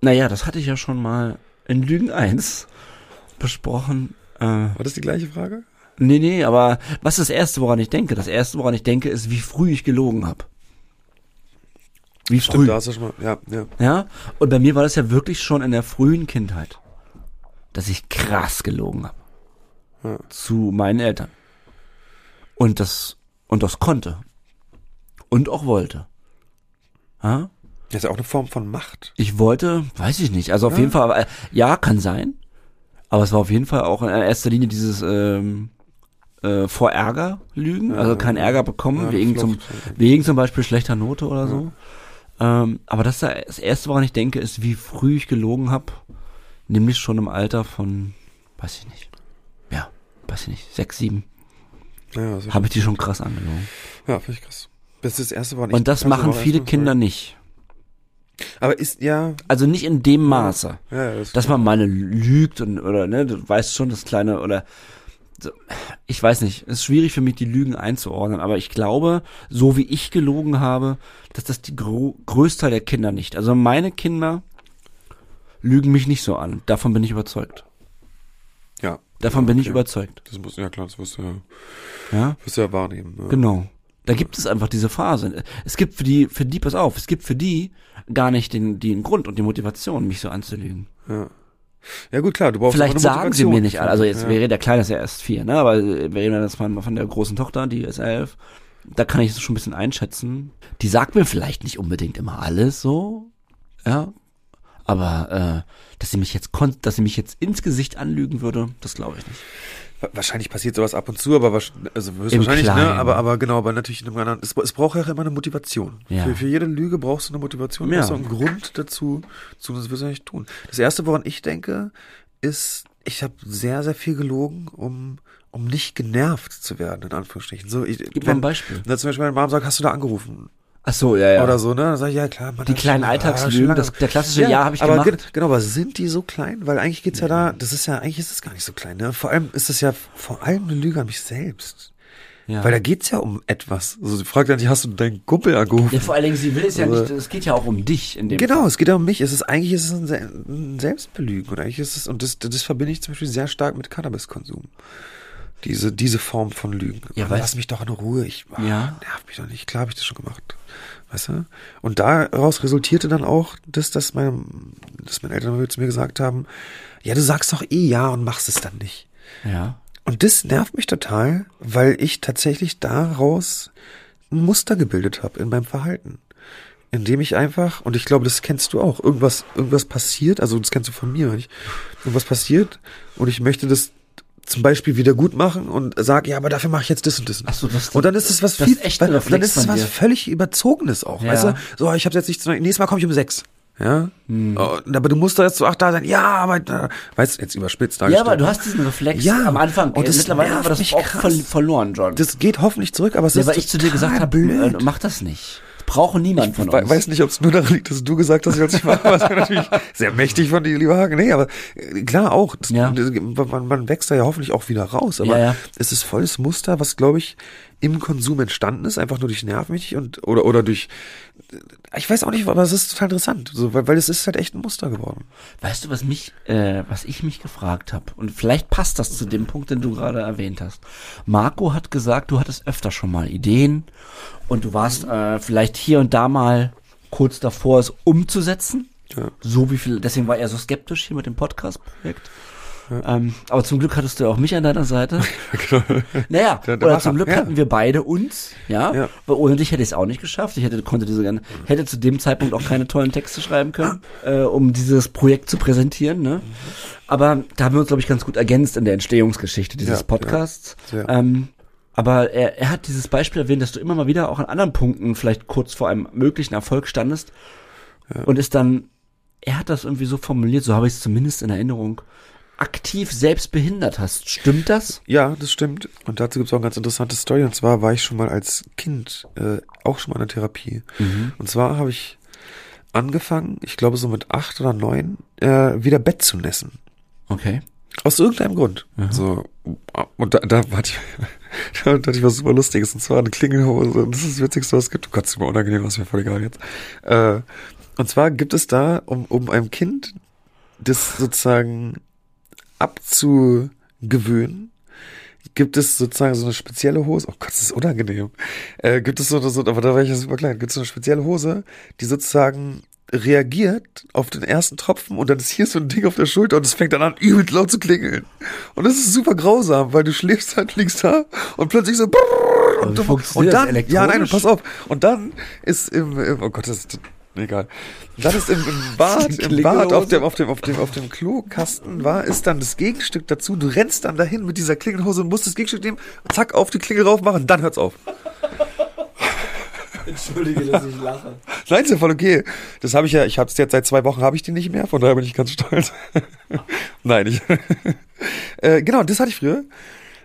Naja, das hatte ich ja schon mal in Lügen 1 besprochen. Äh, War das die gleiche Frage? nee, nee, aber was ist das Erste, woran ich denke? Das Erste, woran ich denke, ist, wie früh ich gelogen habe. Wie früh. Stimmt, da hast du schon mal, ja, ja. Ja, und bei mir war das ja wirklich schon in der frühen Kindheit, dass ich krass gelogen habe. Ja. Zu meinen Eltern. Und das, und das konnte. Und auch wollte. Ja? Das ist ja auch eine Form von Macht. Ich wollte, weiß ich nicht. Also auf Ja. jeden Fall, aber, ja, kann sein. Aber es war auf jeden Fall auch in erster Linie dieses ähm, äh, vor Ärger lügen, also keinen Ärger bekommen, Ja, wegen, zum, wegen zum Beispiel schlechter Note oder so. Ähm, aber das, ist das Erste, woran ich denke, ist, wie früh ich gelogen habe. Nämlich schon im Alter von, weiß ich nicht. Ja, weiß ich nicht, sechs, sieben, Ja, habe ich die schon krass angelogen. ja finde ich krass. Das ist das erste Wort. Ich Und das machen viele Kinder nicht. Aber ist, ja, Also nicht in dem Maße. ja, ja, das, dass man mal lügt und oder ne, du weißt schon das kleine oder ich weiß nicht, es ist schwierig für mich die Lügen einzuordnen, aber ich glaube, so wie ich gelogen habe, dass das die gro Größteil der Kinder nicht. Also meine Kinder lügen mich nicht so an, davon bin ich überzeugt. ja, Davon bin ich Okay. überzeugt. Das muss, ja klar, das wirst du ja, Ja, wirst du ja wahrnehmen. Ne? genau. Da gibt es einfach diese Phase. Es gibt für die, für die, pass auf, es gibt für die gar nicht den, den Grund und die Motivation, mich so anzulügen. Ja. ja gut, klar, du brauchst Vielleicht sagen sie mir nicht alle. Also jetzt ja. wäre der Kleine ist ja erst vier, ne? Aber wir reden jetzt mal von der großen Tochter, die ist elf. Da kann ich es schon ein bisschen einschätzen. Die sagt mir vielleicht nicht unbedingt immer alles so, ja. Aber äh, dass sie mich jetzt dass sie mich jetzt ins Gesicht anlügen würde, das glaube ich nicht. Wa- Wahrscheinlich passiert sowas ab und zu, aber also Im höchstwahrscheinlich, ne? Aber, aber genau, aber natürlich in einem anderen. Es, es braucht ja auch immer eine Motivation. Ja. Für, für jede Lüge brauchst du eine Motivation, du Ja. brauchst auch einen Grund dazu, zu, das wirst du nicht tun. Das erste, woran ich denke, ist, ich habe sehr, sehr viel gelogen, um, um nicht genervt zu werden, in Anführungsstrichen. So, ich, Gib mal ein Beispiel. Na, zum Beispiel meine Mom sagt, hast du da angerufen? Ach so, ja, ja. Oder so, ne? Dann sag ich, ja klar. Man Die kleinen Alltagslügen, das- der klassische Ja, hab ich aber gemacht. ge- Genau, aber sind die so klein? Weil eigentlich geht's ja da, das ist ja, eigentlich ist es gar nicht so klein, ne? Vor allem ist es ja vor allem eine Lüge an mich selbst. ja. Weil da geht's ja um etwas. Also sie fragt ja nicht, hast du deinen Kumpel angerufen? ja, vor allen Dingen, sie will es ja Aber- nicht, es geht ja auch um dich in dem Genau, es geht ja um mich. Es ist eigentlich ist es ein, Se- ein Selbstbelügen und eigentlich ist es und das, das verbinde ich zum Beispiel sehr stark mit Cannabiskonsum. Diese diese Form von Lügen. Ja, Mann, lass mich doch in Ruhe. Ich ah, Ja. nerv mich doch nicht. Klar habe ich das schon gemacht, weißt du? Und daraus resultierte dann auch, dass dass meine, dass meine Eltern zu mir gesagt haben, ja, du sagst doch eh ja und machst es dann nicht. Ja. Und das nervt mich total, weil ich tatsächlich daraus ein Muster gebildet habe in meinem Verhalten. Indem ich einfach, und ich glaube, das kennst du auch, irgendwas, irgendwas passiert, also das kennst du von mir, nicht? irgendwas passiert und ich möchte das zum Beispiel wieder gut machen und sage, ja, aber dafür mache ich jetzt das und das. Ach so, das- und dann ist es was das viel, echt ein dann, ist es was völlig überzogenes auch, Ja. weißt du? So, ich habe jetzt nicht, nächstes Mal komme ich um sechs. Ja, Hm. Aber du musst doch jetzt zu acht da sein. Ja, aber äh, weißt du, jetzt überspitzt Ja, dargestellt. aber du hast diesen Reflex Ja, am Anfang. und das mittlerweile haben wir das auch ver verloren, John. Das geht hoffentlich zurück, aber es ja, ist weil ich zu dir gesagt habe, mach das nicht. Das braucht niemand von Ich uns. weiß nicht, ob es nur daran liegt, dass du gesagt hast, ich soll es machen. Wäre natürlich sehr mächtig von dir, lieber Hagen. Nee, aber äh, klar auch. Ja. man, man wächst da ja hoffentlich auch wieder raus. Aber Ja, ja. es ist volles Muster, was, glaube ich, im Konsum entstanden ist, einfach nur durch Nervmilch und oder oder durch ich weiß auch nicht, aber es ist total interessant, so, weil, weil es ist halt echt ein Muster geworden. Weißt du, was mich, äh, was ich mich gefragt habe? Und vielleicht passt das zu dem Punkt, den du gerade erwähnt hast. Marco hat gesagt, du hattest öfter schon mal Ideen und du warst äh, vielleicht hier und da mal kurz davor, es umzusetzen. Ja. So wie viel, deswegen war er so skeptisch hier mit dem Podcast-Projekt. Ähm, aber zum Glück hattest du ja auch mich an deiner Seite. Naja, Der- der oder zum Glück ja. hatten wir beide uns, ja. Ja. Weil ohne dich hätte ich es auch nicht geschafft. Ich hätte, konnte diese hätte zu dem Zeitpunkt auch keine tollen Texte schreiben können, äh, um dieses Projekt zu präsentieren, ne. Aber da haben wir uns, glaube ich, ganz gut ergänzt in der Entstehungsgeschichte dieses Ja, Podcasts. ja. Ähm, aber er, er hat dieses Beispiel erwähnt, dass du immer mal wieder auch an anderen Punkten vielleicht kurz vor einem möglichen Erfolg standest und ist dann, er hat das irgendwie so formuliert, so habe ich es zumindest in Erinnerung, aktiv selbst behindert hast. Stimmt das? Ja, das stimmt. Und dazu gibt es auch eine ganz interessante Story. Und zwar war ich schon mal als Kind äh, auch schon mal in der Therapie. Und zwar habe ich angefangen, ich glaube so mit acht oder neun, äh, wieder Bett zu nässen. Okay. Aus irgendeinem Grund. So, und da, da hatte ich, da hatte ich was super Lustiges. Und zwar eine Klingelhose. Und das ist das Witzigste, was es gibt. Du kannst mir unangenehm, was mir voll egal jetzt. Äh, und zwar gibt es da, um, um einem Kind das sozusagen abzugewöhnen, gibt es sozusagen so eine spezielle Hose. Oh Gott, das ist unangenehm. Äh, gibt es so, so, aber da war ich ja super klein. Gibt es so eine spezielle Hose, die sozusagen reagiert auf den ersten Tropfen und dann ist hier so ein Ding auf der Schulter und es fängt dann an, übel laut zu klingeln. Und das ist super grausam, weil du schläfst halt, liegst da und plötzlich so und, und das dann, ja, nein, pass auf. Und dann ist im, im oh Gott, das ist egal. Dann ist im, im Bad, im Bad auf dem, auf dem, auf dem, auf dem Klokasten war, ist dann das Gegenstück dazu. Du rennst dann dahin mit dieser Klingelhose und musst das Gegenstück nehmen, zack, auf die Klingel rauf machen, dann hört's auf. Entschuldige, dass ich lache. Nein, ist ja voll okay. Das habe ich ja, ich habe es jetzt seit zwei Wochen habe ich die nicht mehr, von daher bin ich ganz stolz. Nein, ich. äh, genau, das hatte ich früher.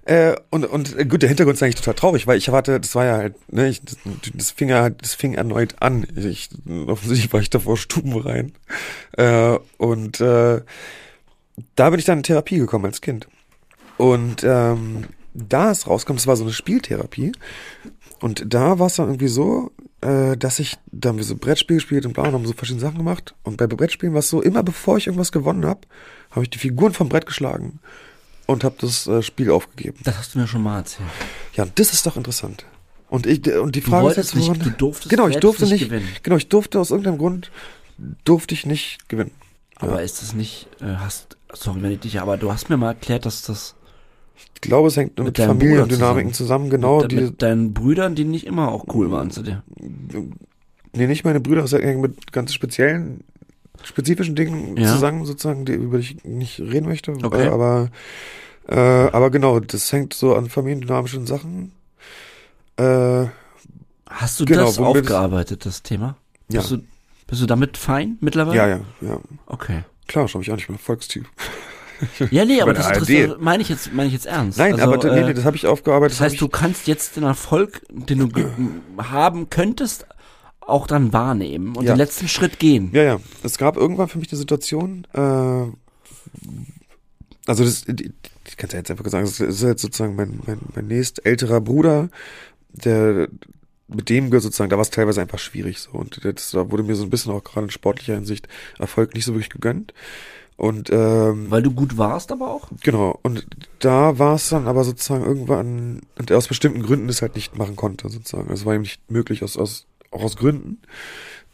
Äh, und, und äh, gut, der Hintergrund ist eigentlich total traurig, weil ich erwarte, das war ja halt, ne, ich, das, das fing ja, das fing erneut an. Ich, offensichtlich war ich davor stubenrein. Äh, und äh, da bin ich dann in Therapie gekommen als Kind. Und ähm, da es rauskommt, es war so eine Spieltherapie. Und da war es dann irgendwie so, äh, dass ich, da haben wir so Brettspiel gespielt und bla, und haben so verschiedene Sachen gemacht. Und bei Brettspielen war es so, immer bevor ich irgendwas gewonnen habe, habe ich die Figuren vom Brett geschlagen. Und habe das äh, Spiel aufgegeben. Das hast du mir schon mal erzählt. Ja, das ist doch interessant. Und ich und die Frage ist jetzt, nicht, woran- du durftest genau, ich durfte nicht gewinnen. genau, ich durfte aus irgendeinem Grund durfte ich nicht gewinnen. Aber ist es nicht, äh, hast, sorry, wenn ich dich, aber du hast mir mal erklärt, dass das Ich glaube, es hängt mit, deinem Familiendynamiken Bruder zusammen, genau, mit, die mit deinen Brüdern, die nicht immer auch cool waren zu dir. nee, nicht meine Brüder, es hängt mit ganz speziellen spezifischen Dingen Ja. zusammen sozusagen, die, über die ich nicht reden möchte, Okay. äh, aber äh, aber genau, das hängt so an familiendynamischen Sachen. Äh, Hast du Genau, das aufgearbeitet, das Thema? ja. Bist du, bist du damit fein mittlerweile? ja, ja, ja. Okay. Klar, schau mich an, ich bin Volkstyp. Ja, nee, aber das interessiert, meine ich jetzt, meine ich jetzt ernst. Nein, Also, aber d- nee, äh, nee, das habe ich aufgearbeitet. Das heißt, du kannst jetzt den Erfolg, den du haben könntest, auch dann wahrnehmen und Ja. den letzten Schritt gehen. Ja, ja. Es gab irgendwann für mich eine Situation, äh, also das, die- ich kann es ja jetzt einfach sagen, es ist halt sozusagen mein, mein, mein nächst älterer Bruder, der mit dem gehört sozusagen, da war es teilweise einfach schwierig so und das, da wurde mir so ein bisschen auch gerade in sportlicher Hinsicht Erfolg nicht so wirklich gegönnt. Und ähm, Weil du gut warst aber auch? genau, und da war es dann aber sozusagen irgendwann, und er aus bestimmten Gründen es halt nicht machen konnte, sozusagen. Es war ihm nicht möglich, aus, aus auch aus Gründen.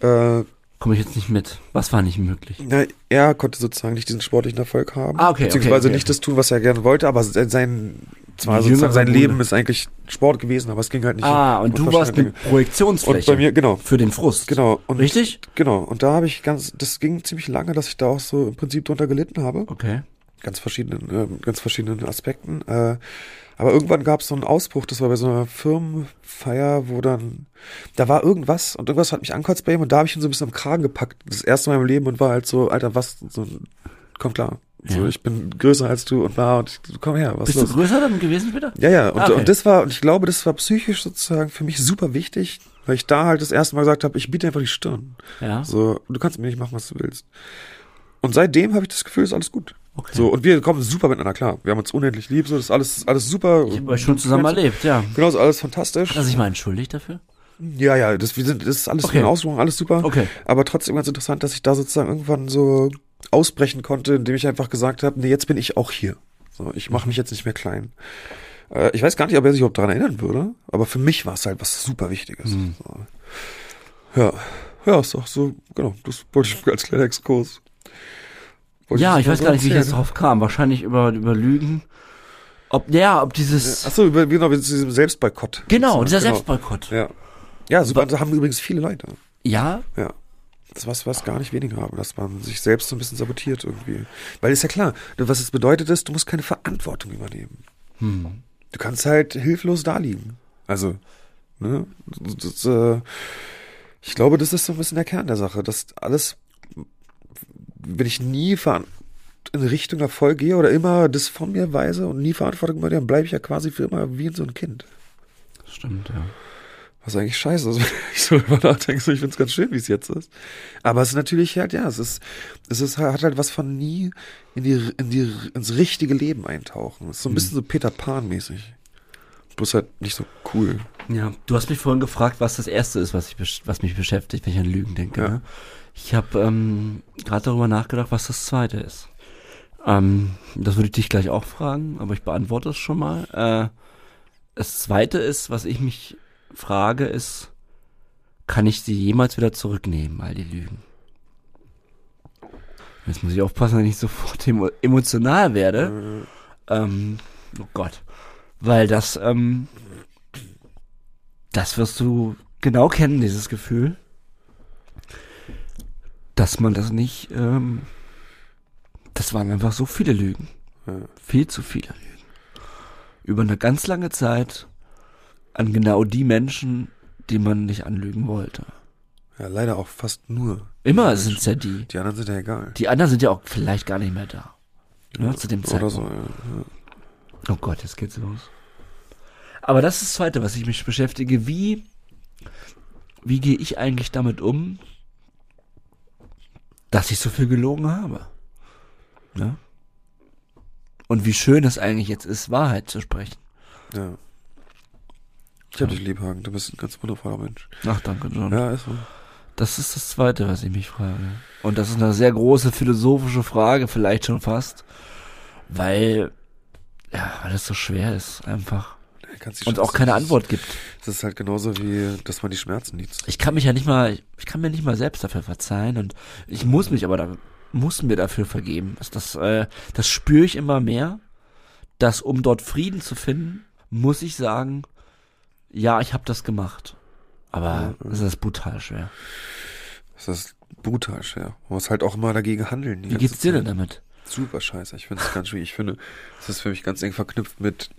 Äh, Komme ich jetzt nicht mit. Was war nicht möglich? Na, er konnte sozusagen nicht diesen sportlichen Erfolg haben. Ah, okay, Beziehungsweise okay, okay. nicht das tun, was er gerne wollte, aber se- sein, zwar Die sozusagen sein. Leben ist eigentlich Sport gewesen, aber es ging halt nicht. Ah, um- und du warst eine. Projektionsfläche. Und bei mir, genau, Für den Frust. genau. Und, Richtig? Genau. Und da habe ich ganz, das ging ziemlich lange, dass ich da auch so im Prinzip drunter gelitten habe. Okay. Ganz verschiedenen, äh, ganz verschiedenen Aspekten. Äh, aber irgendwann gab es so einen Ausbruch, das war bei so einer Firmenfeier, wo dann, da war irgendwas und irgendwas hat mich ankotzt bei ihm und da habe ich ihn so ein bisschen am Kragen gepackt. Das erste Mal meinem Leben und war halt so, Alter, was, so, komm klar. So, Ja. ich bin größer als du und war und ich, komm her, was Bist los? du größer dann gewesen später? Ja, ja, und, Ah, okay. und das war, und ich glaube, das war psychisch sozusagen für mich super wichtig, weil ich da halt das erste Mal gesagt habe, ich biete einfach die Stirn. Ja. So, du kannst mir nicht machen, was du willst. Und seitdem habe ich das Gefühl, ist alles gut. Okay. So, und wir kommen super miteinander klar. Wir haben uns unendlich lieb, so, das ist alles, alles super. Ich habe euch schon zusammen erlebt, ja. Genau, ist alles fantastisch. Hat er sich mal entschuldigt dafür? Ja, ja, das, wir sind, das ist alles Okay. in Ausführung, alles super. Okay. Aber trotzdem ganz interessant, dass ich da sozusagen irgendwann so ausbrechen konnte, indem ich einfach gesagt habe, nee, jetzt bin ich auch hier. So, ich mache mich jetzt nicht mehr klein. Äh, ich weiß gar nicht, ob er sich überhaupt daran erinnern würde, aber für mich war es halt was super Wichtiges. Mhm. So. Ja, ja, ist doch so, genau, das wollte ich als kleiner Exkurs. Wollte Ja, ich weiß gar nicht, wie ich jetzt drauf kam. Wahrscheinlich über, über Lügen. Ob, ja, ob dieses, Achso, über, genau, mit diesem Selbstboykott. genau, dieser Genau. Selbstboykott. Ja. Ja, super, das haben übrigens viele Leute. Ja, Ja. Das ist was, was gar nicht weniger haben, dass man sich selbst so ein bisschen sabotiert irgendwie. Weil ist ja klar, was es bedeutet ist, du musst keine Verantwortung übernehmen. hm. Du kannst halt hilflos da liegen. Also, ne? Das, das, äh, ich glaube, das ist so ein bisschen der Kern der Sache, dass alles, wenn ich nie in Richtung Erfolg gehe oder immer das von mir weise und nie Verantwortung übernehme, dann bleibe ich ja quasi für immer wie so ein Kind. stimmt, ja. Was eigentlich scheiße ist, wenn ich so drüber nachdenke. So, ich finde es ganz schön, wie es jetzt ist. Aber es ist natürlich halt, ja, es ist, es ist, hat halt was von nie in die, in die, ins richtige Leben eintauchen. Es ist so ein bisschen so Peter Pan-mäßig. Bloß halt nicht so cool. Ja, du hast mich vorhin gefragt, was das Erste ist, was, ich, was mich beschäftigt, wenn ich an Lügen denke. Ja. Ne? Ich habe ähm, gerade darüber nachgedacht, was das Zweite ist. Ähm, das würde ich dich gleich auch fragen, aber ich beantworte es schon mal. Äh, das Zweite ist, was ich mich frage, ist, kann ich sie jemals wieder zurücknehmen, all die Lügen? Jetzt muss ich aufpassen, dass ich nicht sofort emo emotional werde. Ähm, oh Gott. Weil das, ähm, das wirst du genau kennen, dieses Gefühl. Dass man das nicht, ähm, das waren einfach so viele Lügen. Ja. Viel zu viele Lügen. Über eine ganz lange Zeit an genau die Menschen, die man nicht anlügen wollte. Ja, leider auch fast nur. Immer sind es ja die. Die anderen sind ja egal. Die anderen sind ja auch vielleicht gar nicht mehr da. Ne, zu dem Oder Zeitpunkt. so, ja. ja. Oh Gott, jetzt geht's los. Aber das ist das Zweite, was ich mich beschäftige. Wie, wie gehe ich eigentlich damit um, dass ich so viel gelogen habe? Ne? Und wie schön es eigentlich jetzt ist, Wahrheit zu sprechen. ja. Ich hab dich lieb, Hagen. Du bist ein ganz wundervoller Mensch. Ach, danke, John. Ja, ist so. Das ist das Zweite, was ich mich frage. Und das ist eine sehr große philosophische Frage, vielleicht schon fast. Weil ja, weil es so schwer ist, einfach. Und auch keine Antwort gibt. Das ist halt genauso wie, dass man die Schmerzen nicht. Ich kann mich ja nicht mal, ich kann mir nicht mal selbst dafür verzeihen und ich muss mich aber da, muss mir dafür vergeben. Das, das, äh, das spüre ich immer mehr, dass um dort Frieden zu finden, muss ich sagen, ja, ich habe das gemacht. Aber es ist brutal schwer. Das ist brutal schwer. Man muss halt auch immer dagegen handeln. Wie geht's dir denn damit? Super scheiße. Ich finde es ganz schwierig. Ich finde, es ist für mich ganz eng verknüpft mit,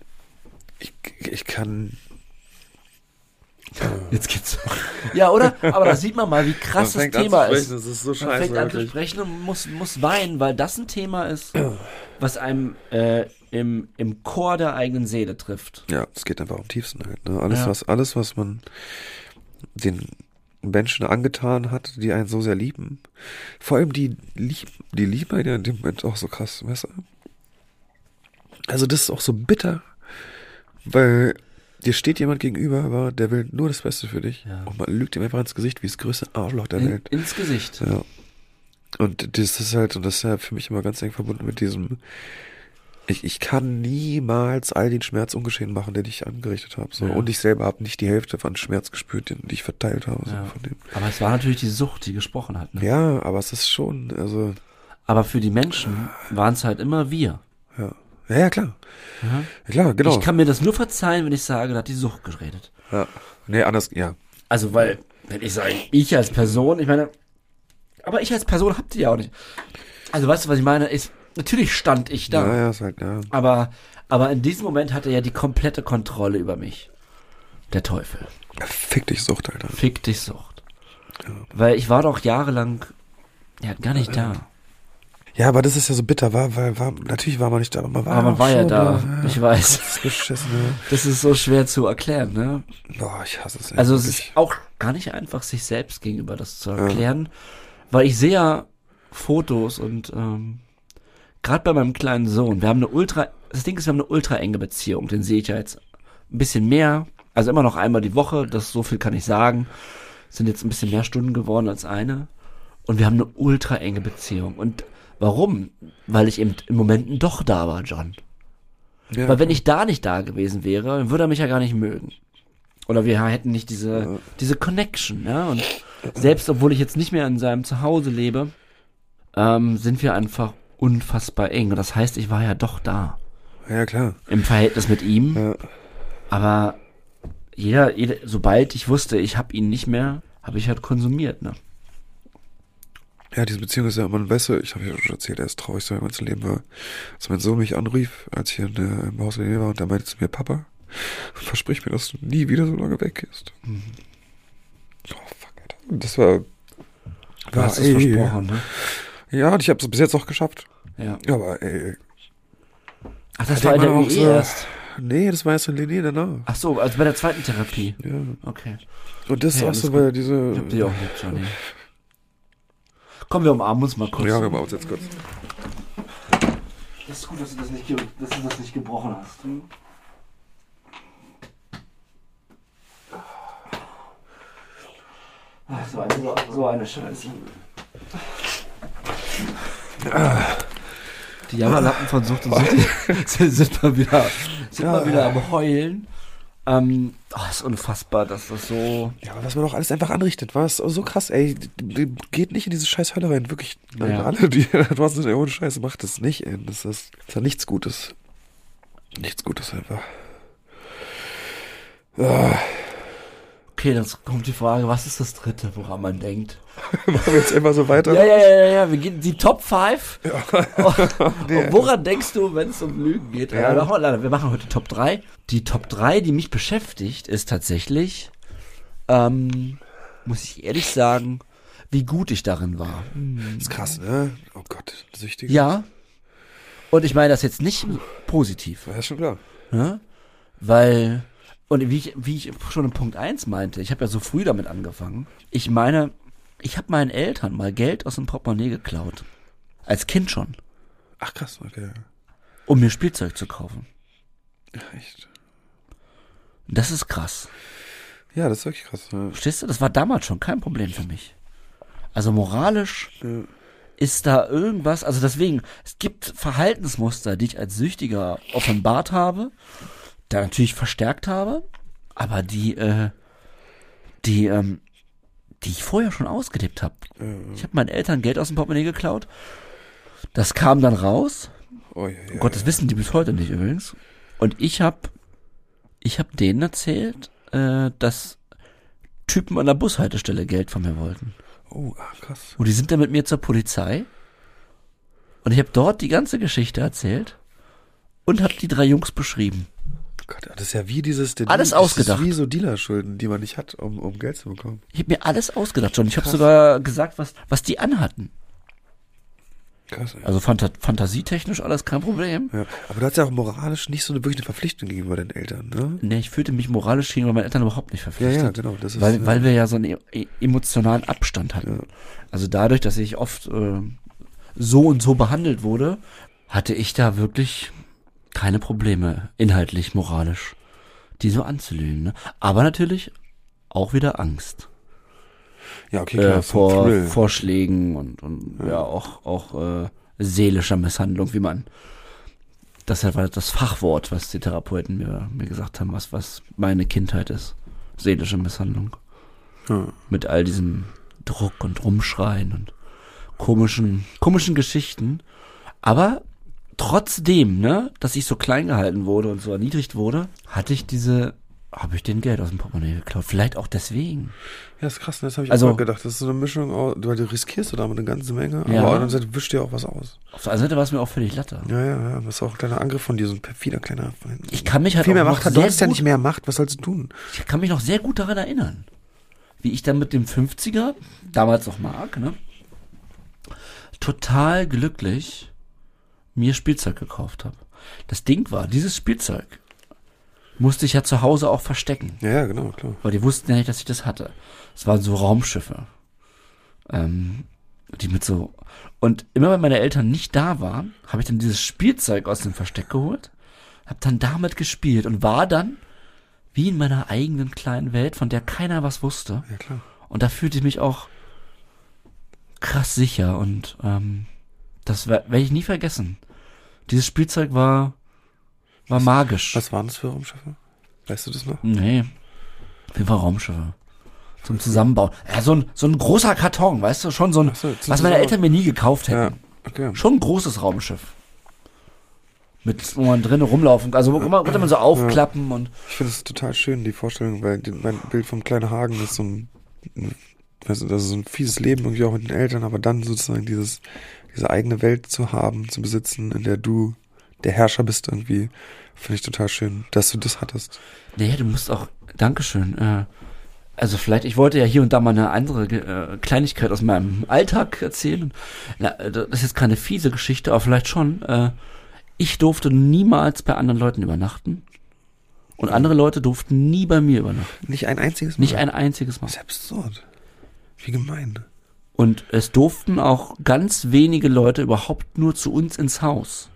ich, ich kann, Jetzt geht's. Ja, oder? Aber da sieht man mal, wie krass das Thema ist. Das ist so Man scheiße. fängt an zu sprechen und muss, muss weinen, weil das ein Thema ist, was einem äh, im, im Chor der eigenen Seele trifft. Ja, es geht einfach am tiefsten halt. Ne? Alles, Ja. was, alles, was man den Menschen angetan hat, die einen so sehr lieben. Vor allem die lieben, die lieben einen ja in dem Moment auch so krass, weißt du? Also das ist auch so bitter, weil dir steht jemand gegenüber, aber der will nur das Beste für dich. Ja. Und man lügt ihm einfach ins Gesicht wie das größte Arschloch der In, Welt. ins Gesicht. Ja. Und das ist halt, und das ist ja für mich immer ganz eng verbunden mit diesem, ich, ich kann niemals all den Schmerz ungeschehen machen, den ich angerichtet habe. So. Ja. Und ich selber habe nicht die Hälfte von Schmerz gespürt, den, die ich verteilt habe. Ja. So, von dem. Aber es war natürlich die Sucht, die gesprochen hat. Ne? ja, aber es ist schon, also, Aber für die Menschen waren es halt immer wir. Ja. Ja, ja, klar. Ja, klar, genau. Ich kann mir das nur verzeihen, wenn ich sage, da hat die Sucht geredet. ja. Nee, anders, ja. Also, weil, wenn ich sage, ich als Person, ich meine, aber ich als Person hab die ja auch nicht. Also, weißt du, was ich meine? Ist, natürlich stand ich da. Ja, ja, ist halt, ja. Aber, aber in diesem Moment hatte er ja die komplette Kontrolle über mich. Der Teufel. Fick dich Sucht, Alter. Fick dich Sucht. Weil ich war doch jahrelang, ja, gar nicht da. Ja, aber das ist ja so bitter, war, weil, war, natürlich war man nicht da, aber man war, Aber man war ja da. Ja. Ich weiß. Das ist beschissen, ne? Das ist so schwer zu erklären, ne? Boah, ich hasse es. Also es ist auch gar nicht einfach, sich selbst gegenüber das zu erklären, weil ich sehe ja Fotos und ähm, gerade bei meinem kleinen Sohn, wir haben eine ultra, das Ding ist, wir haben eine ultra enge Beziehung, den sehe ich ja jetzt ein bisschen mehr, also immer noch einmal die Woche, das so viel kann ich sagen, sind jetzt ein bisschen mehr Stunden geworden als eine und wir haben eine ultra enge Beziehung und warum? Weil ich eben im Moment doch da war, John. ja. Weil wenn ich da nicht da gewesen wäre, dann würde er mich ja gar nicht mögen. Oder wir hätten nicht diese, diese Connection, ja. Und selbst obwohl ich jetzt nicht mehr in seinem Zuhause lebe, ähm, sind wir einfach unfassbar eng. Und das heißt, ich war ja doch da. ja, klar. Im Verhältnis mit ihm. Ja. Aber jeder, jeder, sobald ich wusste, ich habe ihn nicht mehr, habe ich halt konsumiert, ne? Ja, diese Beziehung ist ja, man weiß ja, ich habe ja schon erzählt, er ist traurig sein ganzes Leben war, als mein Sohn mich anrief, als ich in der, im Haus in der Nähe war und der meinte zu mir, Papa, versprich mir, dass du nie wieder so lange weg bist. Oh, fuck, Alter. Das war, Du hast es versprochen, ne? Ja, und ich habe es bis jetzt auch geschafft. Ja. Aber ey, Ach, das Da war in der man UE auch so- erst. nee, das war erst in Lené danach. Ach so, also bei der zweiten Therapie. Ja. Okay. Und das ist Ja, auch so, weil diese, Ich hab die auch lieb, Johnny. Komm, wir umarmen uns mal kurz. ja, wir machen uns jetzt kurz. Das ist gut, dass du das nicht, dass du das nicht gebrochen hast. Hm? Ach, so, eine, so, so eine Scheiße. Die Jammerlappen von Sucht und Sucht sind, sind mal wieder, sind mal wieder am Heulen. Ähm, oh, ist unfassbar, dass das so. Ja, aber was man doch alles einfach anrichtet, war es so krass, ey, geht nicht in diese scheiß Hölle rein, wirklich. Ja. Alle, die was sind, ohne Scheiße, macht das nicht, ey. Das ist, das hat nichts Gutes. Nichts Gutes einfach. Ah, Okay, dann kommt die Frage, was ist das dritte, woran man denkt? machen wir jetzt immer so weiter? Ja, ja, ja, ja, ja, wir gehen die Top 5. Nee. Woran denkst du, wenn es um Lügen geht? Ja. Ja. Wir, machen, wir- machen heute Top 3. Die Top 3, die mich beschäftigt, ist tatsächlich, ähm, muss ich ehrlich sagen, wie gut ich darin war. ist krass, ne? Oh Gott, süchtig. Ja. Und ich meine das jetzt nicht positiv, Ja, ist schon klar. ne? Weil, und wie ich, wie ich schon in Punkt 1 meinte, ich habe ja so früh damit angefangen. Ich meine, ich habe meinen Eltern mal Geld aus dem Portemonnaie geklaut. Als Kind schon. Ach krass, okay. Um mir Spielzeug zu kaufen. Ja, echt. Das ist krass. Ja, das ist wirklich krass. Ja. Verstehst du? Das war damals schon kein Problem für mich. Also moralisch Ja. ist da irgendwas, also deswegen, es gibt Verhaltensmuster, die ich als Süchtiger offenbart habe, da natürlich verstärkt habe, aber die, äh, die, ähm, die ich vorher schon ausgelebt habe. Ich habe meinen Eltern Geld aus dem Portemonnaie geklaut. Das kam dann raus. Oh, ja, ja. Gott, das wissen die bis heute nicht übrigens. Und ich habe ich hab denen erzählt, äh, dass Typen an der Bushaltestelle Geld von mir wollten. Oh, ah, krass. Und die sind dann mit mir zur Polizei. Und ich habe dort die ganze Geschichte erzählt und habe die drei Jungs beschrieben. Gott, das ist ja wie dieses... der Alles ausgedacht. ist wie so Dealerschulden, die man nicht hat, um, um Geld zu bekommen. Ich habe mir alles ausgedacht schon. Ich habe sogar gesagt, was, was die anhatten. Krass, ja. Also Phanta fantasietechnisch alles kein Problem. ja. Aber du hast ja auch moralisch nicht so eine wirkliche Verpflichtung gegenüber deinen Eltern, ne? Nee, ich fühlte mich moralisch gegenüber meinen Eltern überhaupt nicht Ja, verpflichtet. ja, genau. Das ist, weil, ja. weil wir ja so einen e emotionalen Abstand hatten. Ja. Also dadurch, dass ich oft äh, so und so behandelt wurde, hatte ich da wirklich keine Probleme, inhaltlich, moralisch, die so anzulügen. Ne? Aber natürlich auch wieder Angst ja, okay, klar. äh, vor. Vorschlägen und, und ja. auch, auch äh, seelischer Misshandlung, wie man. Das war das Fachwort, was die Therapeuten mir, mir gesagt haben, was, was meine Kindheit ist. Seelische Misshandlung. Ja. Mit all diesem Druck und Rumschreien und komischen, komischen Geschichten. Aber trotzdem, ne, dass ich so klein gehalten wurde und so erniedrigt wurde, hatte ich diese, habe ich den Geld aus dem Portemonnaie geklaut. Vielleicht auch deswegen. Ja, ist krass, ne? das habe ich Also- auch mal gedacht. Das ist so eine Mischung, weil du riskierst du damit eine ganze Menge, aber Ja. auf der anderen Seite wischt dir auch was aus. Auf der anderen Seite war es mir auch völlig latte. Ja, ja, ja. Das ist auch ein kleiner Angriff von dir, so ein perfider kleiner. Ich kann mich halt Viel mehr noch Macht hat, du hast ja nicht mehr Macht, was sollst du tun? Ich kann mich noch sehr gut daran erinnern, wie ich dann mit dem 50er, damals noch Mark, ne, total glücklich mir Spielzeug gekauft habe. Das Ding war, dieses Spielzeug musste ich ja zu Hause auch verstecken, Ja, ja, genau, klar. weil die wussten ja nicht, dass ich das hatte. Es waren so Raumschiffe, ähm, die mit so und immer wenn meine Eltern nicht da waren, habe ich dann dieses Spielzeug aus dem Versteck geholt, habe dann damit gespielt und war dann wie in meiner eigenen kleinen Welt, von der keiner was wusste. Ja, klar. Und da fühlte ich mich auch krass sicher und ähm, das werde ich nie vergessen. Dieses Spielzeug war war magisch. Was waren das für Raumschiffe? Weißt du das noch? Nee. Auf jeden Fall Raumschiffe. Zum Zusammenbauen. Ja, so ein, so ein großer Karton, weißt du, schon so ein, so, was meine Eltern mir nie gekauft Ja, hätten. okay. Schon ein großes Raumschiff. Mit, wo man drinnen rumlaufen, also wo man, konnte man so aufklappen und, Ich finde es total schön, die Vorstellung, weil die, mein Bild vom kleinen Hagen ist so ein, ein weißt du, das ist so ein fieses Leben irgendwie auch mit den Eltern, aber dann sozusagen dieses, diese eigene Welt zu haben, zu besitzen, in der du der Herrscher bist irgendwie, finde ich total schön, dass du das hattest. nee, du musst auch, Dankeschön, äh, also vielleicht, ich wollte ja hier und da mal eine andere äh, Kleinigkeit aus meinem Alltag erzählen. Na, äh, das ist jetzt keine fiese Geschichte, aber vielleicht schon. Äh, ich durfte niemals bei anderen Leuten übernachten. Und andere Leute durften nie bei mir übernachten. Nicht ein einziges Mal. Nicht ein einziges Mal. Das ist absurd. Wie gemein. Und es durften auch ganz wenige Leute überhaupt nur zu uns ins Haus.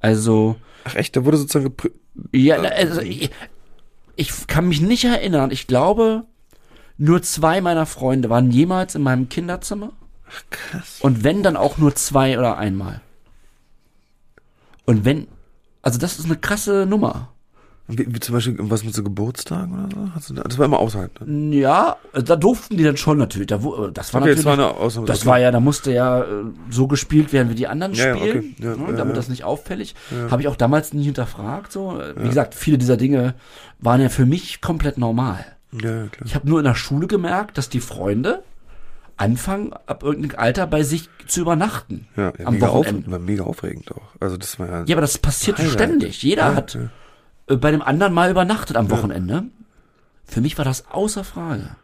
Also, Ach echt, da wurde sozusagen geprü ja, na, also ich, ich kann mich nicht erinnern. Ich glaube, nur zwei meiner Freunde waren jemals in meinem Kinderzimmer. krass. Und wenn, dann auch nur zwei oder einmal. Und wenn, also das ist eine krasse Nummer. Wie, wie zum Beispiel was mit so Geburtstagen oder so? Hast du da, das war immer außerhalb. Ne? Ja, da durften die dann schon natürlich. Da, das war Okay, natürlich. das war eine Ausnahme. Das war ja, da musste ja äh, so gespielt werden, wie die anderen Ja, ja, spielen, okay. Ja, ne, ja, damit ja. das nicht auffällig. Habe ich auch damals nie hinterfragt. So, Äh, wie gesagt, viele dieser Dinge waren ja für mich komplett normal. Ja, ja, klar. Ich habe nur in der Schule gemerkt, dass die Freunde anfangen, ab irgendeinem Alter bei sich zu übernachten. Ja, ja am mega, auf, Wochenende. war mega aufregend auch. Also das war ja. Ja, aber das passiert Highlight. ständig. Jeder Ja, hat ja. Äh, bei dem anderen mal übernachtet am Wochenende. Für mich war das außer Frage.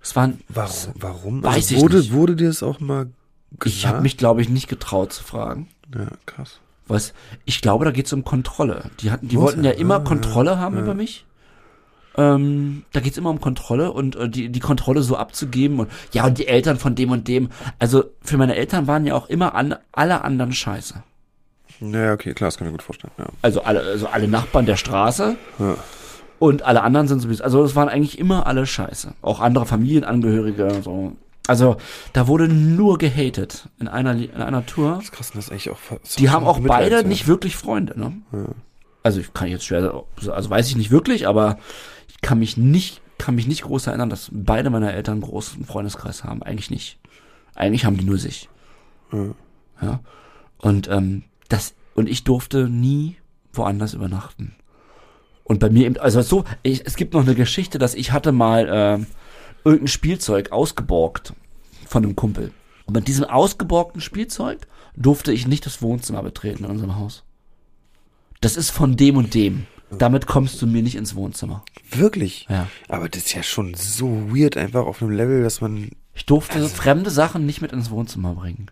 Es waren, Warum? Warum? Weiß also ich wurde, nicht. wurde dir das auch mal gesagt? ich habe mich, glaube ich, nicht getraut zu fragen. Ja, krass. Was, ich glaube, da geht es um Kontrolle. Die hatten, die Muss wollten ja ja. immer Ah, Kontrolle haben ja. über mich. Ähm, da geht es immer um Kontrolle und äh, die, die Kontrolle so abzugeben und ja, und die Eltern von dem und dem. Also für meine Eltern waren ja auch immer an, alle anderen scheiße. Ja, okay, klar, das kann ich mir gut vorstellen. Ja. Also alle, also alle Nachbarn der Straße Ja. und alle anderen sind sowieso. Also es waren eigentlich immer alle scheiße. Auch andere Familienangehörige. So. Also, da wurde nur gehatet in einer, in einer Tour. Das ist krass, das ist eigentlich auch. Die haben auch beide nicht wirklich Freunde, ne? Ja. Also, ich kann jetzt schwer, also weiß ich nicht wirklich, aber ich kann mich nicht, kann mich nicht groß erinnern, dass beide meiner Eltern einen großen Freundeskreis haben. Eigentlich nicht. Eigentlich haben die nur sich. Ja. Ja. Und ähm, das und ich durfte nie woanders übernachten. Und bei mir eben, also so, ich, es gibt noch eine Geschichte, dass ich hatte mal ähm, irgendein Spielzeug ausgeborgt von einem Kumpel. Und mit diesem ausgeborgten Spielzeug durfte ich nicht das Wohnzimmer betreten in unserem Haus. Das ist von dem und dem. Damit kommst du mir nicht ins Wohnzimmer. Wirklich? Ja. Aber das ist ja schon so weird, einfach auf einem Level, dass man. Ich durfte fremde Sachen nicht mit ins Wohnzimmer bringen.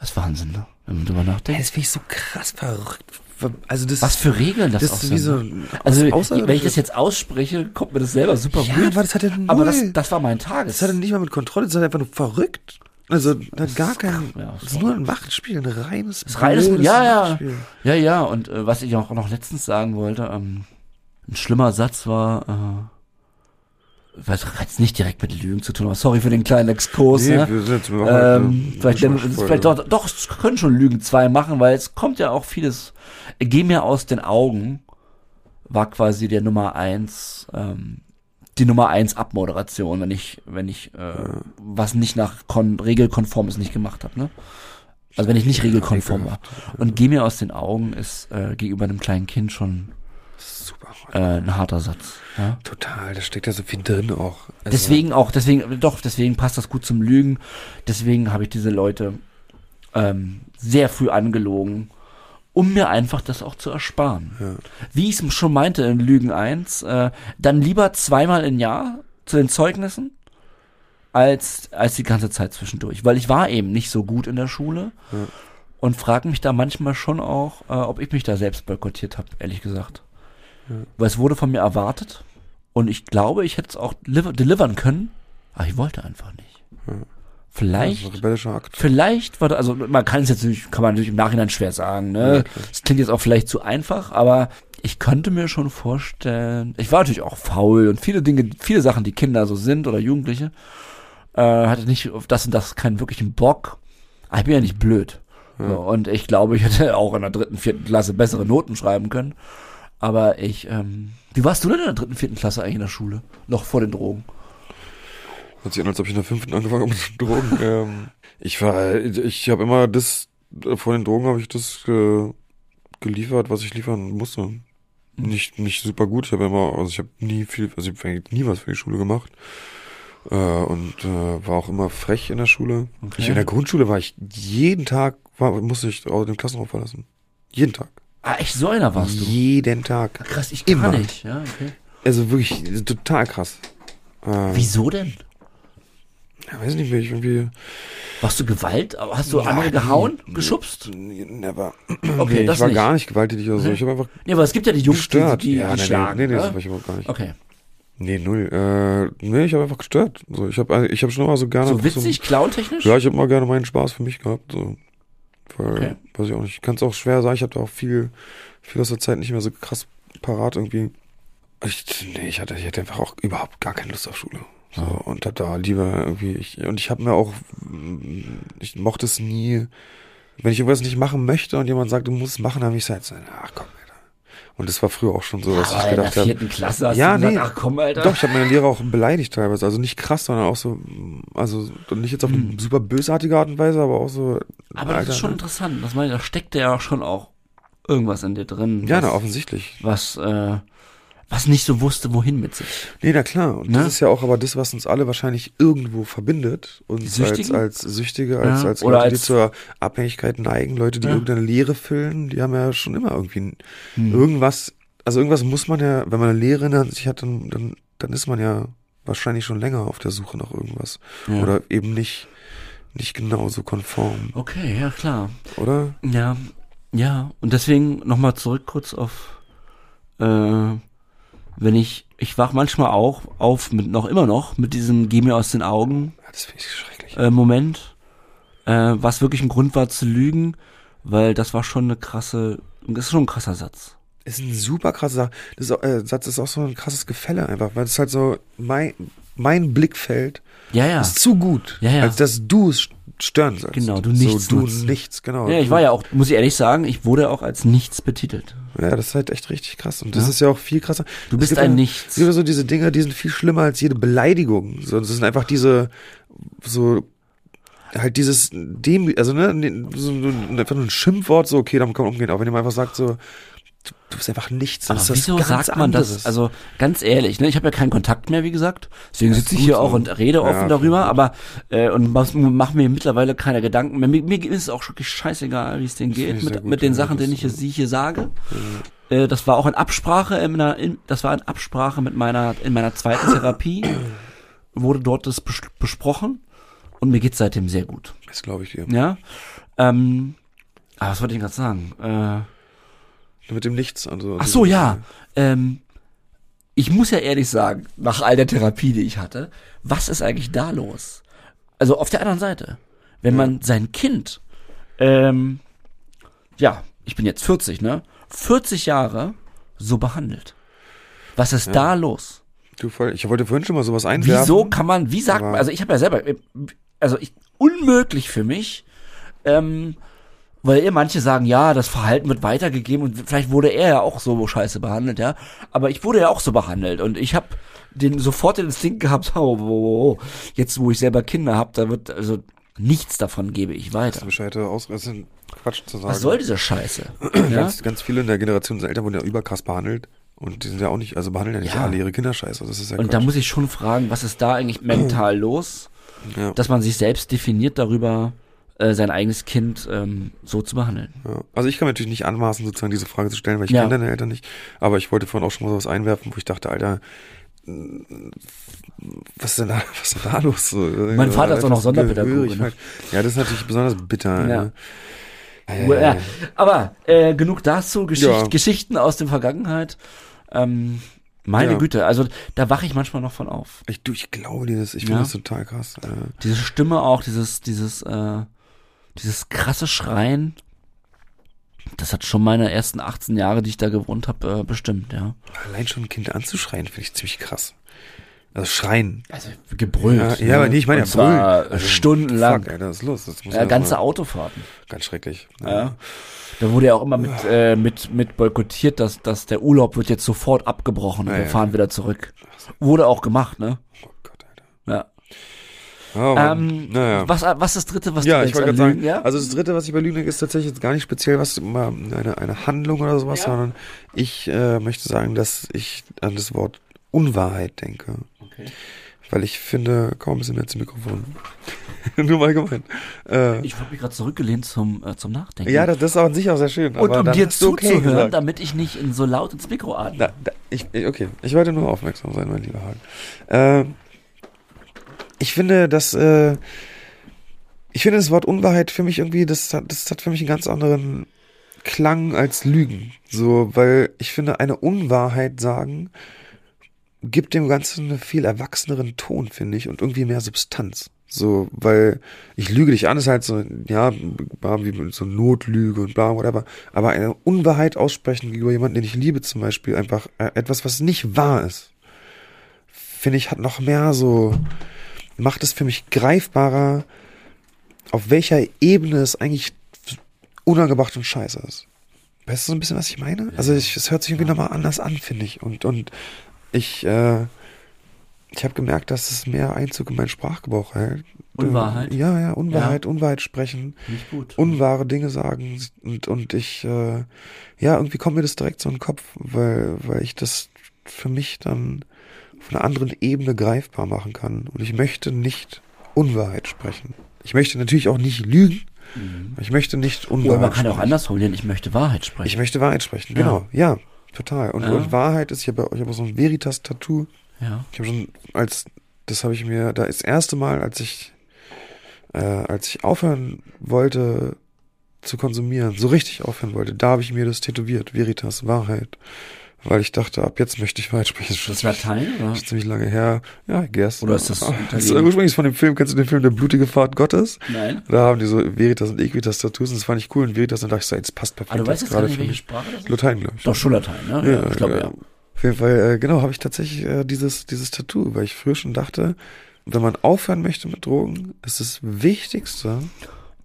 Das ist Wahnsinn, ne? Wenn man drüber nachdenkt. das finde ich so krass verrückt. Also das. Was für Regeln das, das auch ist wie so. sind. Also, außer- wenn ich das jetzt ausspreche, kommt mir das selber super Ja, blöd. aber das hat ja null. Aber das, das war mein Tages. Das hat nicht mal mit Kontrolle, das ist einfach nur verrückt. Also, das hat gar kein. ja, das ist nur ein Machtspiel, ein reines. Das reines, ja, ja, Machtspiel. ja, ja. Und äh, was ich auch noch letztens sagen wollte, ähm, ein schlimmer Satz war, äh, was hat jetzt nicht direkt mit Lügen zu tun, aber sorry für den kleinen Exkurs. Nee, ne? wir sind jetzt Ähm, eine vielleicht, denn, vielleicht doch, doch, es können schon Lügen zwei machen, weil es kommt ja auch vieles. Geh mir aus den Augen war quasi der Nummer eins, ähm, die Nummer eins Abmoderation, wenn ich, wenn ich äh, was nicht nach kon regelkonform ist, nicht gemacht habe, ne? Also wenn ich nicht regelkonform war. Und geh mir aus den Augen ist äh, gegenüber einem kleinen Kind schon Super. äh, ein harter Satz. Ja? Total, da steckt ja so viel drin auch. Also, Deswegen auch, deswegen, doch, deswegen passt das gut zum Lügen. Deswegen habe ich diese Leute ähm, sehr früh angelogen, um mir einfach das auch zu ersparen. Ja. Wie ich es schon meinte in Lügen 1, äh, dann lieber zweimal im Jahr zu den Zeugnissen, als, als die ganze Zeit zwischendurch. Weil ich war eben nicht so gut in der Schule Ja. und frage mich da manchmal schon auch, äh, ob ich mich da selbst boykottiert habe, ehrlich gesagt. Ja. Weil es wurde von mir erwartet und ich glaube, ich hätte es auch deliver delivern können, aber ich wollte einfach nicht. Ja. Vielleicht, vielleicht war da, also man kann es jetzt natürlich, kann man natürlich im Nachhinein schwer sagen, ne? Das klingt jetzt auch vielleicht zu einfach, aber ich könnte mir schon vorstellen, ich war natürlich auch faul und viele Dinge, viele Sachen, die Kinder so sind oder Jugendliche, äh, hatte nicht auf das und das keinen wirklichen Bock. Aber ich bin ja nicht blöd. Ja. So, und ich glaube, ich hätte auch in der dritten, vierten Klasse bessere Noten schreiben können. Aber ich, ähm, wie warst du denn in der dritten, vierten Klasse eigentlich in der Schule? Noch vor den Drogen? Hört sich an, als ob ich in der fünften angefangen habe mit Drogen. ähm, ich war, ich, habe immer das, äh, vor den Drogen habe ich das äh, geliefert, was ich liefern musste. Nicht, nicht super gut. Ich habe immer, also ich habe nie viel, also ich habe eigentlich nie was für die Schule gemacht. Äh, und äh, war auch immer frech in der Schule. Okay. Ich, in der Grundschule war ich jeden Tag, war, musste ich den Klassenraum verlassen. Jeden Tag. Ah, echt so einer warst du? Jeden Tag. Krass, ich Immer. kann nicht. Ja, okay. Also wirklich total krass. Äh, Wieso denn? Ja, weiß nicht, ich irgendwie. Warst du Gewalt? Hast du Ja, andere gehauen? Geschubst? Never. Okay, nee, das ich war nicht. gar nicht gewalttätig oder so. Ich habe einfach Nee, aber es gibt ja die Jungs, die, gestört. die, die, ja, nee, schlagen. nee, nee, nee, ja? das war ich überhaupt gar nicht. Okay. Nee, null. Äh, nee, ich habe einfach gestört. So, ich habe ich hab schon immer so gerne. So witzig, clowntechnisch? ja, ich habe mal gerne meinen Spaß für mich gehabt. So. Weil, Okay. weiß ich auch nicht. Ich kann es auch schwer sagen. Ich habe da auch viel, viel aus der Zeit nicht mehr so krass parat irgendwie. Ich, nee, ich hatte, ich hatte einfach auch überhaupt gar keine Lust auf Schule. So, Ja. und hab da lieber irgendwie, ich, und ich habe mir auch, ich mochte es nie, wenn ich irgendwas nicht machen möchte und jemand sagt, du musst es machen, dann habe ich gesagt, ach komm, Alter. Und das war früher auch schon so, dass aber ich in der gedacht habe, vierten Klasse hast Ja, du gesagt, nee. ach komm, Alter. doch, ich habe meine Lehrer auch beleidigt teilweise. Also nicht krass, sondern auch so, also nicht jetzt auf eine super bösartige Art und Weise, aber auch so. Hm. aber das Alter, ist schon ne? interessant. Das meine ich, da steckt ja auch schon auch irgendwas in dir drin. Ja, was, na, offensichtlich. was, äh, was nicht so wusste, wohin mit sich. Nee, na klar. Und Ne? das ist ja auch aber das, was uns alle wahrscheinlich irgendwo verbindet. Uns als, als Süchtige, als, Ja, als Leute, die als- zur Abhängigkeit neigen, Leute, die Ja. irgendeine Leere füllen, die haben ja schon immer irgendwie Hm. irgendwas, also irgendwas muss man ja, wenn man eine Leere in sich hat, dann, dann, dann ist man ja wahrscheinlich schon länger auf der Suche nach irgendwas. Ja. Oder eben nicht, nicht genauso konform, Okay, ja klar. oder? Ja, ja. Und deswegen nochmal zurück kurz auf, äh, wenn ich, ich wach manchmal auch auf mit noch immer noch mit diesem Geh mir aus den Augen das finde ich schrecklich. äh, Moment, äh, was wirklich ein Grund war zu lügen, weil das war schon eine krasse, das ist schon ein krasser Satz. ist ein super krasser Satz. Das ist, äh, Satz ist auch so ein krasses Gefälle einfach, weil es halt so mein mein Blickfeld Ja, ja. ist zu gut, Ja, ja. als dass du es stören sollst. Genau, du nichts so, du nutzt. nichts, genau. Ja, ich war ja auch, muss ich ehrlich sagen, ich wurde auch als nichts betitelt. Ja, das ist halt echt richtig krass. Und das Ja. ist ja auch viel krasser. Du bist ein ja, Nichts. Es gibt ja so diese Dinge, die sind viel schlimmer als jede Beleidigung. So, das sind einfach diese, so, halt dieses, dem, also, ne, ne, so, so, einfach nur ein Schimpfwort, so, okay, damit kann man umgehen. Aber wenn jemand einfach sagt, so, du, du bist einfach nichts, Aber das wieso sagt man anderes. das? Also ganz ehrlich, ne, ich habe ja keinen Kontakt mehr, wie gesagt. Deswegen Ja, sitze ich hier so. auch und rede Ja, offen darüber, aber äh, und mache mir mittlerweile keine Gedanken mehr. Mir, mir ist es auch wirklich scheißegal, wie es denen geht mit, gut, mit den ja, Sachen, denen ich die ich hier sage. Äh, das war auch in Absprache in meiner, in, das war in Absprache mit meiner in meiner zweiten Therapie wurde dort das bes besprochen und mir geht's seitdem sehr gut. Das glaube ich dir. Ja. Ähm, aber was wollte ich gerade sagen? Äh, Mit dem Nichts. Also, Ach so, ja. Ähm, ich muss ja ehrlich sagen, nach all der Therapie, die ich hatte, was ist eigentlich da los? Also auf der anderen Seite, wenn man sein Kind, ähm, ja, ich bin jetzt 40, ne? 40 Jahre so behandelt. Was ist da los? Du voll, ich wollte vorhin schon mal sowas einwerfen. Wieso kann man, wie sagt man, also ich habe ja selber, also ich, unmöglich für mich, ähm, weil ihr manche sagen, ja, das Verhalten wird weitergegeben und vielleicht wurde er ja auch so scheiße behandelt, ja, aber ich wurde ja auch so behandelt und ich habe den sofort den Instinkt gehabt, oh, oh, oh, oh, jetzt wo ich selber Kinder habe, da wird also nichts davon gebe ich weiter. Bescheide aus, das sind Quatsch zu sagen. Was soll diese Scheiße? ja? Ganz, ganz viele in der Generation unserer Eltern wurden ja überkrass behandelt. Und die sind ja auch nicht, also behandeln ja nicht Ja. alle ihre Kinder scheiße. Das ist ja Und da Quatsch. muss ich schon fragen, was ist da eigentlich mental los? ja. dass man sich selbst definiert darüber, äh, sein eigenes Kind ähm, so zu behandeln. Ja. Also ich kann mir natürlich nicht anmaßen, sozusagen diese Frage zu stellen, weil ich Ja. kenne deine Eltern nicht. Aber ich wollte vorhin auch schon mal sowas einwerfen, wo ich dachte, Alter, mh, was ist denn da, was ist denn da los? So, Mein Vater ist auch noch Sonderpädagoge, ne? Ja, das ist natürlich besonders bitter. Ja. Ja. Ja, ja, Ja, ja. aber äh, genug dazu, Geschicht, Ja. Geschichten aus der Vergangenheit. Ähm, meine Ja. Güte, also da wache ich manchmal noch von auf. Ich, du, ich glaube dir das, ich Ja. finde das total krass. Äh, Diese Stimme auch, dieses, dieses, äh, dieses krasse Schreien, das hat schon meine ersten 18 Jahre, die ich da gewohnt habe, äh, bestimmt, ja. allein schon ein Kind anzuschreien, finde ich ziemlich krass. Also schreien. Also gebrüllt. Ja, ja, aber nee, ich meine ja brüllen. Also, stundenlang. Fuck, Alter, was ist los? Das muss ja, ja ganze mal- Autofahrten. Ganz schrecklich. Ja. Da wurde ja auch immer mit, äh, mit, mit boykottiert, dass, dass der Urlaub wird jetzt sofort abgebrochen und Ja, wir ja. fahren wieder zurück. Wurde auch gemacht, ne? Oh Gott, Alter. Ja. Oh. Ähm, naja. was, was ist das dritte, was ja, du ich denkst wollte sagen, Lügen, ja? also das dritte, was ich bei Lügen denke, ist tatsächlich jetzt gar nicht speziell was eine, eine Handlung oder sowas, Ja. sondern ich äh, möchte sagen, dass ich an das Wort Unwahrheit denke. okay. Weil ich finde, kaum ein bisschen mehr zum Mikrofon. Nur mal gemeint. Äh, Ich habe mich gerade zurückgelehnt zum, äh, zum Nachdenken. ja, das, das ist auch an sich auch sehr schön. und aber um dir okay zuzuhören, gesagt. damit ich nicht in so laut ins Mikro atme. Da, da, ich, ich- okay, ich wollte nur aufmerksam sein, mein lieber Hagen. Äh, ich finde, dass äh, ich finde das Wort Unwahrheit für mich irgendwie, das hat, das hat für mich einen ganz anderen Klang als Lügen. So, weil ich finde, eine Unwahrheit sagen gibt dem Ganzen einen viel erwachseneren Ton, finde ich, und irgendwie mehr Substanz. So, weil ich lüge dich an, ist halt so, ja, wie so Notlüge und bla, whatever. Aber eine Unwahrheit aussprechen gegenüber jemandem, den ich liebe, zum Beispiel, einfach äh, etwas, was nicht wahr ist, finde ich, hat noch mehr so, macht es für mich greifbarer, auf welcher Ebene es eigentlich unangebracht und scheiße ist. Weißt du so ein bisschen, was ich meine? Also ich, es hört sich irgendwie nochmal anders an, finde ich. Und, und ich, äh, ich habe gemerkt, dass es mehr Einzug in meinen Sprachgebrauch hält. Unwahrheit? Ja, ja, Unwahrheit, Unwahrheit sprechen, Nicht gut. unwahre Dinge sagen und, und ich, äh, ja, irgendwie kommt mir das direkt so in den Kopf, weil, weil ich das für mich dann auf einer anderen Ebene greifbar machen kann. Und ich möchte nicht Unwahrheit sprechen. Ich möchte natürlich auch nicht lügen. Ich möchte nicht Unwahrheit Oder man kann ja auch sprechen. anders formulieren, ich möchte Wahrheit sprechen. Ich möchte Wahrheit sprechen, genau. Ja, total. Und, Ja. und Wahrheit ist, ich habe ich habe so ein Veritas-Tattoo. ja. Ich habe schon als, das habe ich mir, da ist das erste Mal, als ich, äh, als ich aufhören wollte zu konsumieren, so richtig aufhören wollte, da habe ich mir das tätowiert, Veritas, Wahrheit. Weil ich dachte, ab jetzt möchte ich Wahrheit sprechen. Das Das ist ist Latein, oder? schon ziemlich lange her. Ja, I guess. Oder ist das Ah, Das ist ursprünglich von dem Film, kennst du den Film Der blutige Fahrt Gottes? Nein. Da haben die so Veritas und Equitas Tattoos und das fand ich cool. Und Veritas, dann dachte ich so, jetzt passt perfekt. Aber Ah, du weißt jetzt gerade nicht, welche. Sprache das ist? Latein, glaube ich. Doch, schon Latein, ne? Ja, ich glaube, ja. Auf jeden Fall, äh, genau, habe ich tatsächlich äh, dieses, dieses Tattoo, weil ich früher schon dachte, wenn man aufhören möchte mit Drogen, ist das Wichtigste,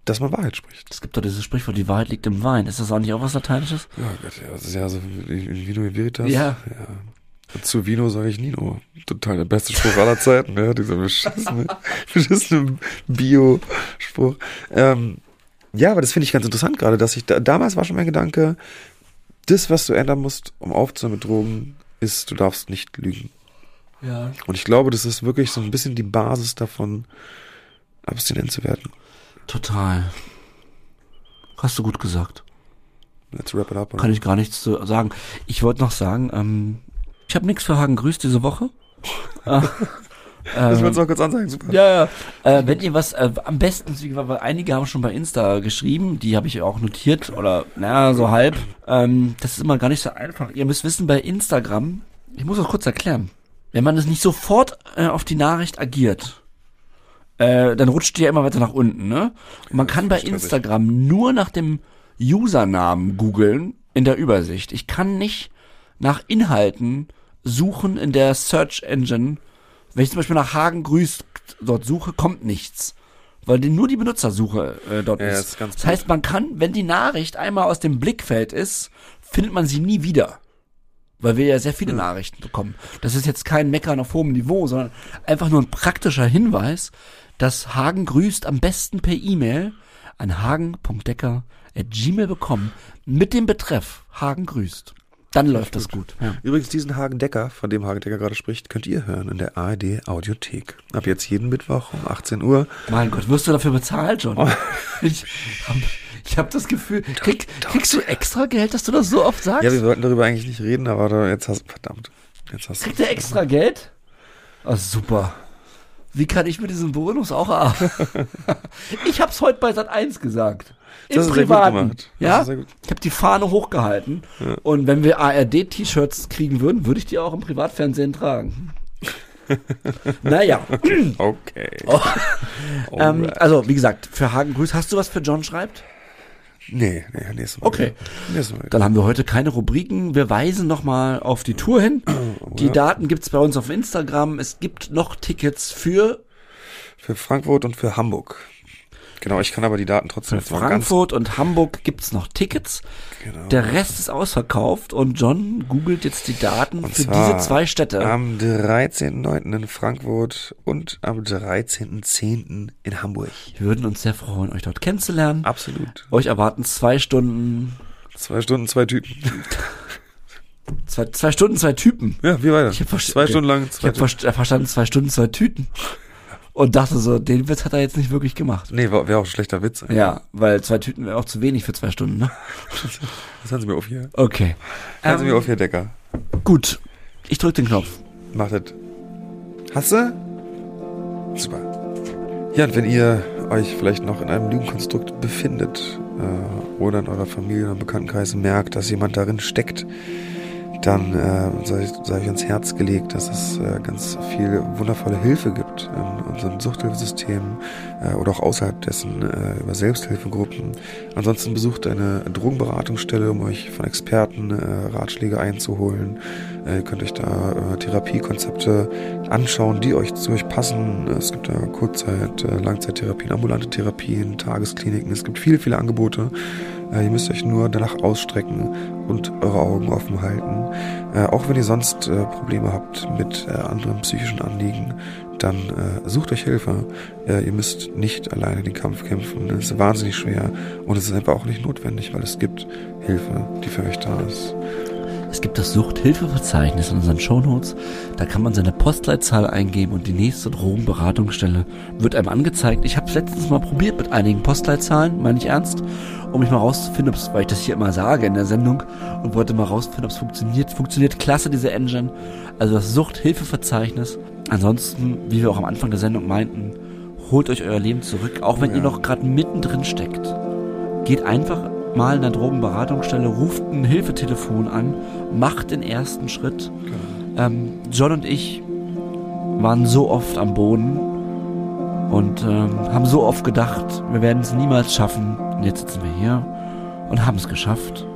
dass man Wahrheit spricht. Es gibt doch dieses Sprichwort, die Wahrheit liegt im Wein. Ist das auch nicht auch was Lateinisches? Ja, Gott, ja, das ist ja so wie Vino Veritas. Ja. ja. Zu Vino sage ich Nino. Total der beste Spruch aller Zeiten, ja, dieser beschissene, beschissene Bio-Spruch. Ähm, ja, aber das finde ich ganz interessant gerade, dass ich, da, damals war schon mein Gedanke, das, was du ändern musst, um aufzuhören mit Drogen, ist, du darfst nicht lügen. Ja. Und ich glaube, das ist wirklich so ein bisschen die Basis davon, abstinent zu werden. Total. Hast du gut gesagt. Let's wrap it up. Kann ich gar nichts zu sagen. Ich wollte noch sagen, ähm, ich habe nichts für Hagen Grüß diese Woche. das wolltest du auch kurz ansagen, super. Ja, ja. Äh, wenn ihr was, äh, am besten, weil einige haben schon bei Insta geschrieben, die habe ich auch notiert, oder naja, so halb. Ähm, das ist immer gar nicht so einfach. Ihr müsst wissen, bei Instagram, ich muss das kurz erklären, wenn man es nicht sofort äh, auf die Nachricht agiert, äh, dann rutscht die ja immer weiter nach unten, ne? Und man kann bei Instagram nur nach dem Usernamen googeln in der Übersicht. Ich kann nicht nach Inhalten suchen in der Search Engine. Wenn ich zum Beispiel nach Hagen grüßt dort suche, kommt nichts. Weil die, nur die Benutzersuche äh, dort Ja, ist. das ist das heißt, man kann, wenn die Nachricht einmal aus dem Blickfeld ist, findet man sie nie wieder. Weil wir ja sehr viele Nachrichten bekommen. Das ist jetzt kein Meckern auf hohem Niveau, sondern einfach nur ein praktischer Hinweis, dass Hagen grüßt am besten per E-Mail an hagen.decker.gmail bekommen mit dem Betreff Hagen grüßt. Dann läuft das gut. Ja. Übrigens, diesen Hagen Decker, von dem Hagen Decker gerade spricht, könnt ihr hören in der ARD Audiothek. Ab jetzt jeden Mittwoch um 18 Uhr. Mein Gott, wirst du dafür bezahlt, John? Oh. Ich hab, ich hab das Gefühl, krieg, kriegst du extra Geld, dass du das so oft sagst? Ja, wir wollten darüber eigentlich nicht reden, aber jetzt hast verdammt. Jetzt hast Kriegt er extra Geld? Ah, super. Wie kann ich mit diesem Bonus auch arbeiten? ich hab's heute bei Sat 1 gesagt. Im Das Privaten. Ja? ist sehr gut. Ich habe die Fahne hochgehalten. Und wenn wir ARD-T-Shirts kriegen würden, würde ich die auch im Privatfernsehen tragen. naja. Okay. Oh. ähm, also, wie gesagt, für Hagen Grüß, hast du was für John schreibt? Nee, nee, nächstes Mal. Okay. Nächstes Mal. Dann haben wir heute keine Rubriken. Wir weisen nochmal auf die Tour hin. Die ja. Daten gibt's bei uns auf Instagram. Es gibt noch Tickets für Für Frankfurt und für Hamburg. Genau, ich kann aber die Daten trotzdem Für Frankfurt und Hamburg gibt's noch Tickets. genau. Der Rest ist ausverkauft und John googelt jetzt die Daten Und für diese zwei Städte. Am 13.09. in Frankfurt und am 13.10. in Hamburg. Wir würden uns sehr freuen, euch dort kennenzulernen. Absolut. Euch erwarten zwei Stunden, Zwei Stunden, zwei Typen. zwei, zwei Stunden, zwei Typen. Ja, wie weiter? Ich hab zwei okay. Stunden lang, Ich zwei habe Typen. verst verstanden, zwei Stunden, zwei Tüten. Und dachte so, den Witz hat er jetzt nicht wirklich gemacht. Nee, wäre auch ein schlechter Witz. Ja, weil zwei Tüten wäre auch zu wenig für zwei Stunden, ne? Das hören Sie mir auf hier. Okay. Hören Sie Ähm, mir auf hier, Decker. Gut. Ich drück den Knopf. Macht das. Hast du? Super. Ja, und wenn ihr euch vielleicht noch in einem Lügenkonstrukt befindet äh, oder in eurer Familie oder Bekanntenkreis merkt, dass jemand darin steckt, dann äh, sei, sei euch ans Herz gelegt, dass es äh, ganz viel wundervolle Hilfe gibt in unserem Suchthilfesystem äh, oder auch außerhalb dessen äh, über Selbsthilfegruppen. Ansonsten besucht eine Drogenberatungsstelle, um euch von Experten äh, Ratschläge einzuholen. Äh, ihr könnt euch da äh, Therapiekonzepte anschauen, die euch zu euch passen. Es gibt da Kurzzeit, äh, Langzeittherapien, ambulante Therapien, Tageskliniken. Es gibt viele, viele Angebote. Äh, ihr müsst euch nur danach ausstrecken und eure Augen offen halten. Äh, auch wenn ihr sonst äh, Probleme habt mit äh, anderen psychischen Anliegen, dann äh, sucht euch Hilfe. Äh, ihr müsst nicht alleine den Kampf kämpfen. Es ist wahnsinnig schwer und es ist einfach auch nicht notwendig, weil es gibt Hilfe, die für euch da ist. Es gibt das Suchthilfeverzeichnis in unseren Shownotes. Da kann man seine Postleitzahl eingeben und die nächste Drogenberatungsstelle wird einem angezeigt. Ich habe es letztens mal probiert mit einigen Postleitzahlen, meine ich ernst, um mich mal rauszufinden, ob's, weil ich das hier immer sage in der Sendung und wollte mal rausfinden, ob es funktioniert. Funktioniert klasse, diese Engine. Also das Suchthilfeverzeichnis. Ansonsten, wie wir auch am Anfang der Sendung meinten, holt euch euer Leben zurück, auch wenn Oh ihr ja. noch gerade mittendrin steckt. Geht einfach mal in der Drogenberatungsstelle, ruft ein Hilfetelefon an, macht den ersten Schritt. Ähm, John und ich waren so oft am Boden und ähm, haben so oft gedacht, wir werden es niemals schaffen. Und jetzt sitzen wir hier und haben es geschafft.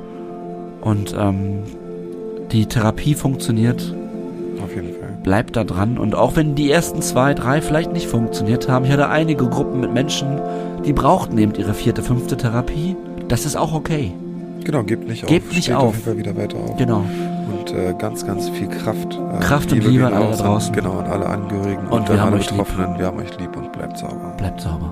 Und ähm, Die Therapie funktioniert. Auf jeden Fall. Bleibt da dran. Und auch wenn die ersten zwei, drei vielleicht nicht funktioniert haben, ich hatte einige Gruppen mit Menschen, die brauchten eben ihre vierte, fünfte Therapie. Das ist auch okay. Genau, gebt nicht auf. Gebt nicht Steht auf. auf jeden Fall wieder weiter auf. Genau. Und äh, ganz, ganz viel Kraft. Äh, Kraft und Liebe an alle da draußen. Genau, an alle Angehörigen Und und, wir an alle euch lieb. Betroffenen. Wir haben euch lieb und bleibt sauber. Bleibt sauber.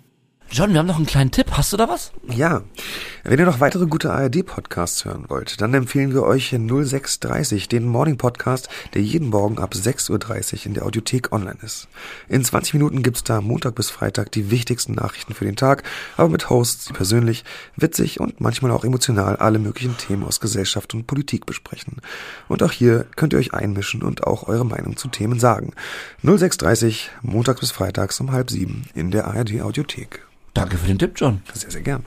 John, wir haben noch einen kleinen Tipp. Hast du da was? Ja, wenn ihr noch weitere gute ARD-Podcasts hören wollt, dann empfehlen wir euch 0630, den Morning Podcast, der jeden Morgen ab 6.30 Uhr in der Audiothek online ist. In 20 Minuten gibt's da Montag bis Freitag die wichtigsten Nachrichten für den Tag, aber mit Hosts, die persönlich, witzig und manchmal auch emotional alle möglichen Themen aus Gesellschaft und Politik besprechen. Und auch hier könnt ihr euch einmischen und auch eure Meinung zu Themen sagen. 0630, montags bis freitags um halb sieben in der ARD Audiothek. Danke für den Tipp, John. Sehr, sehr gern.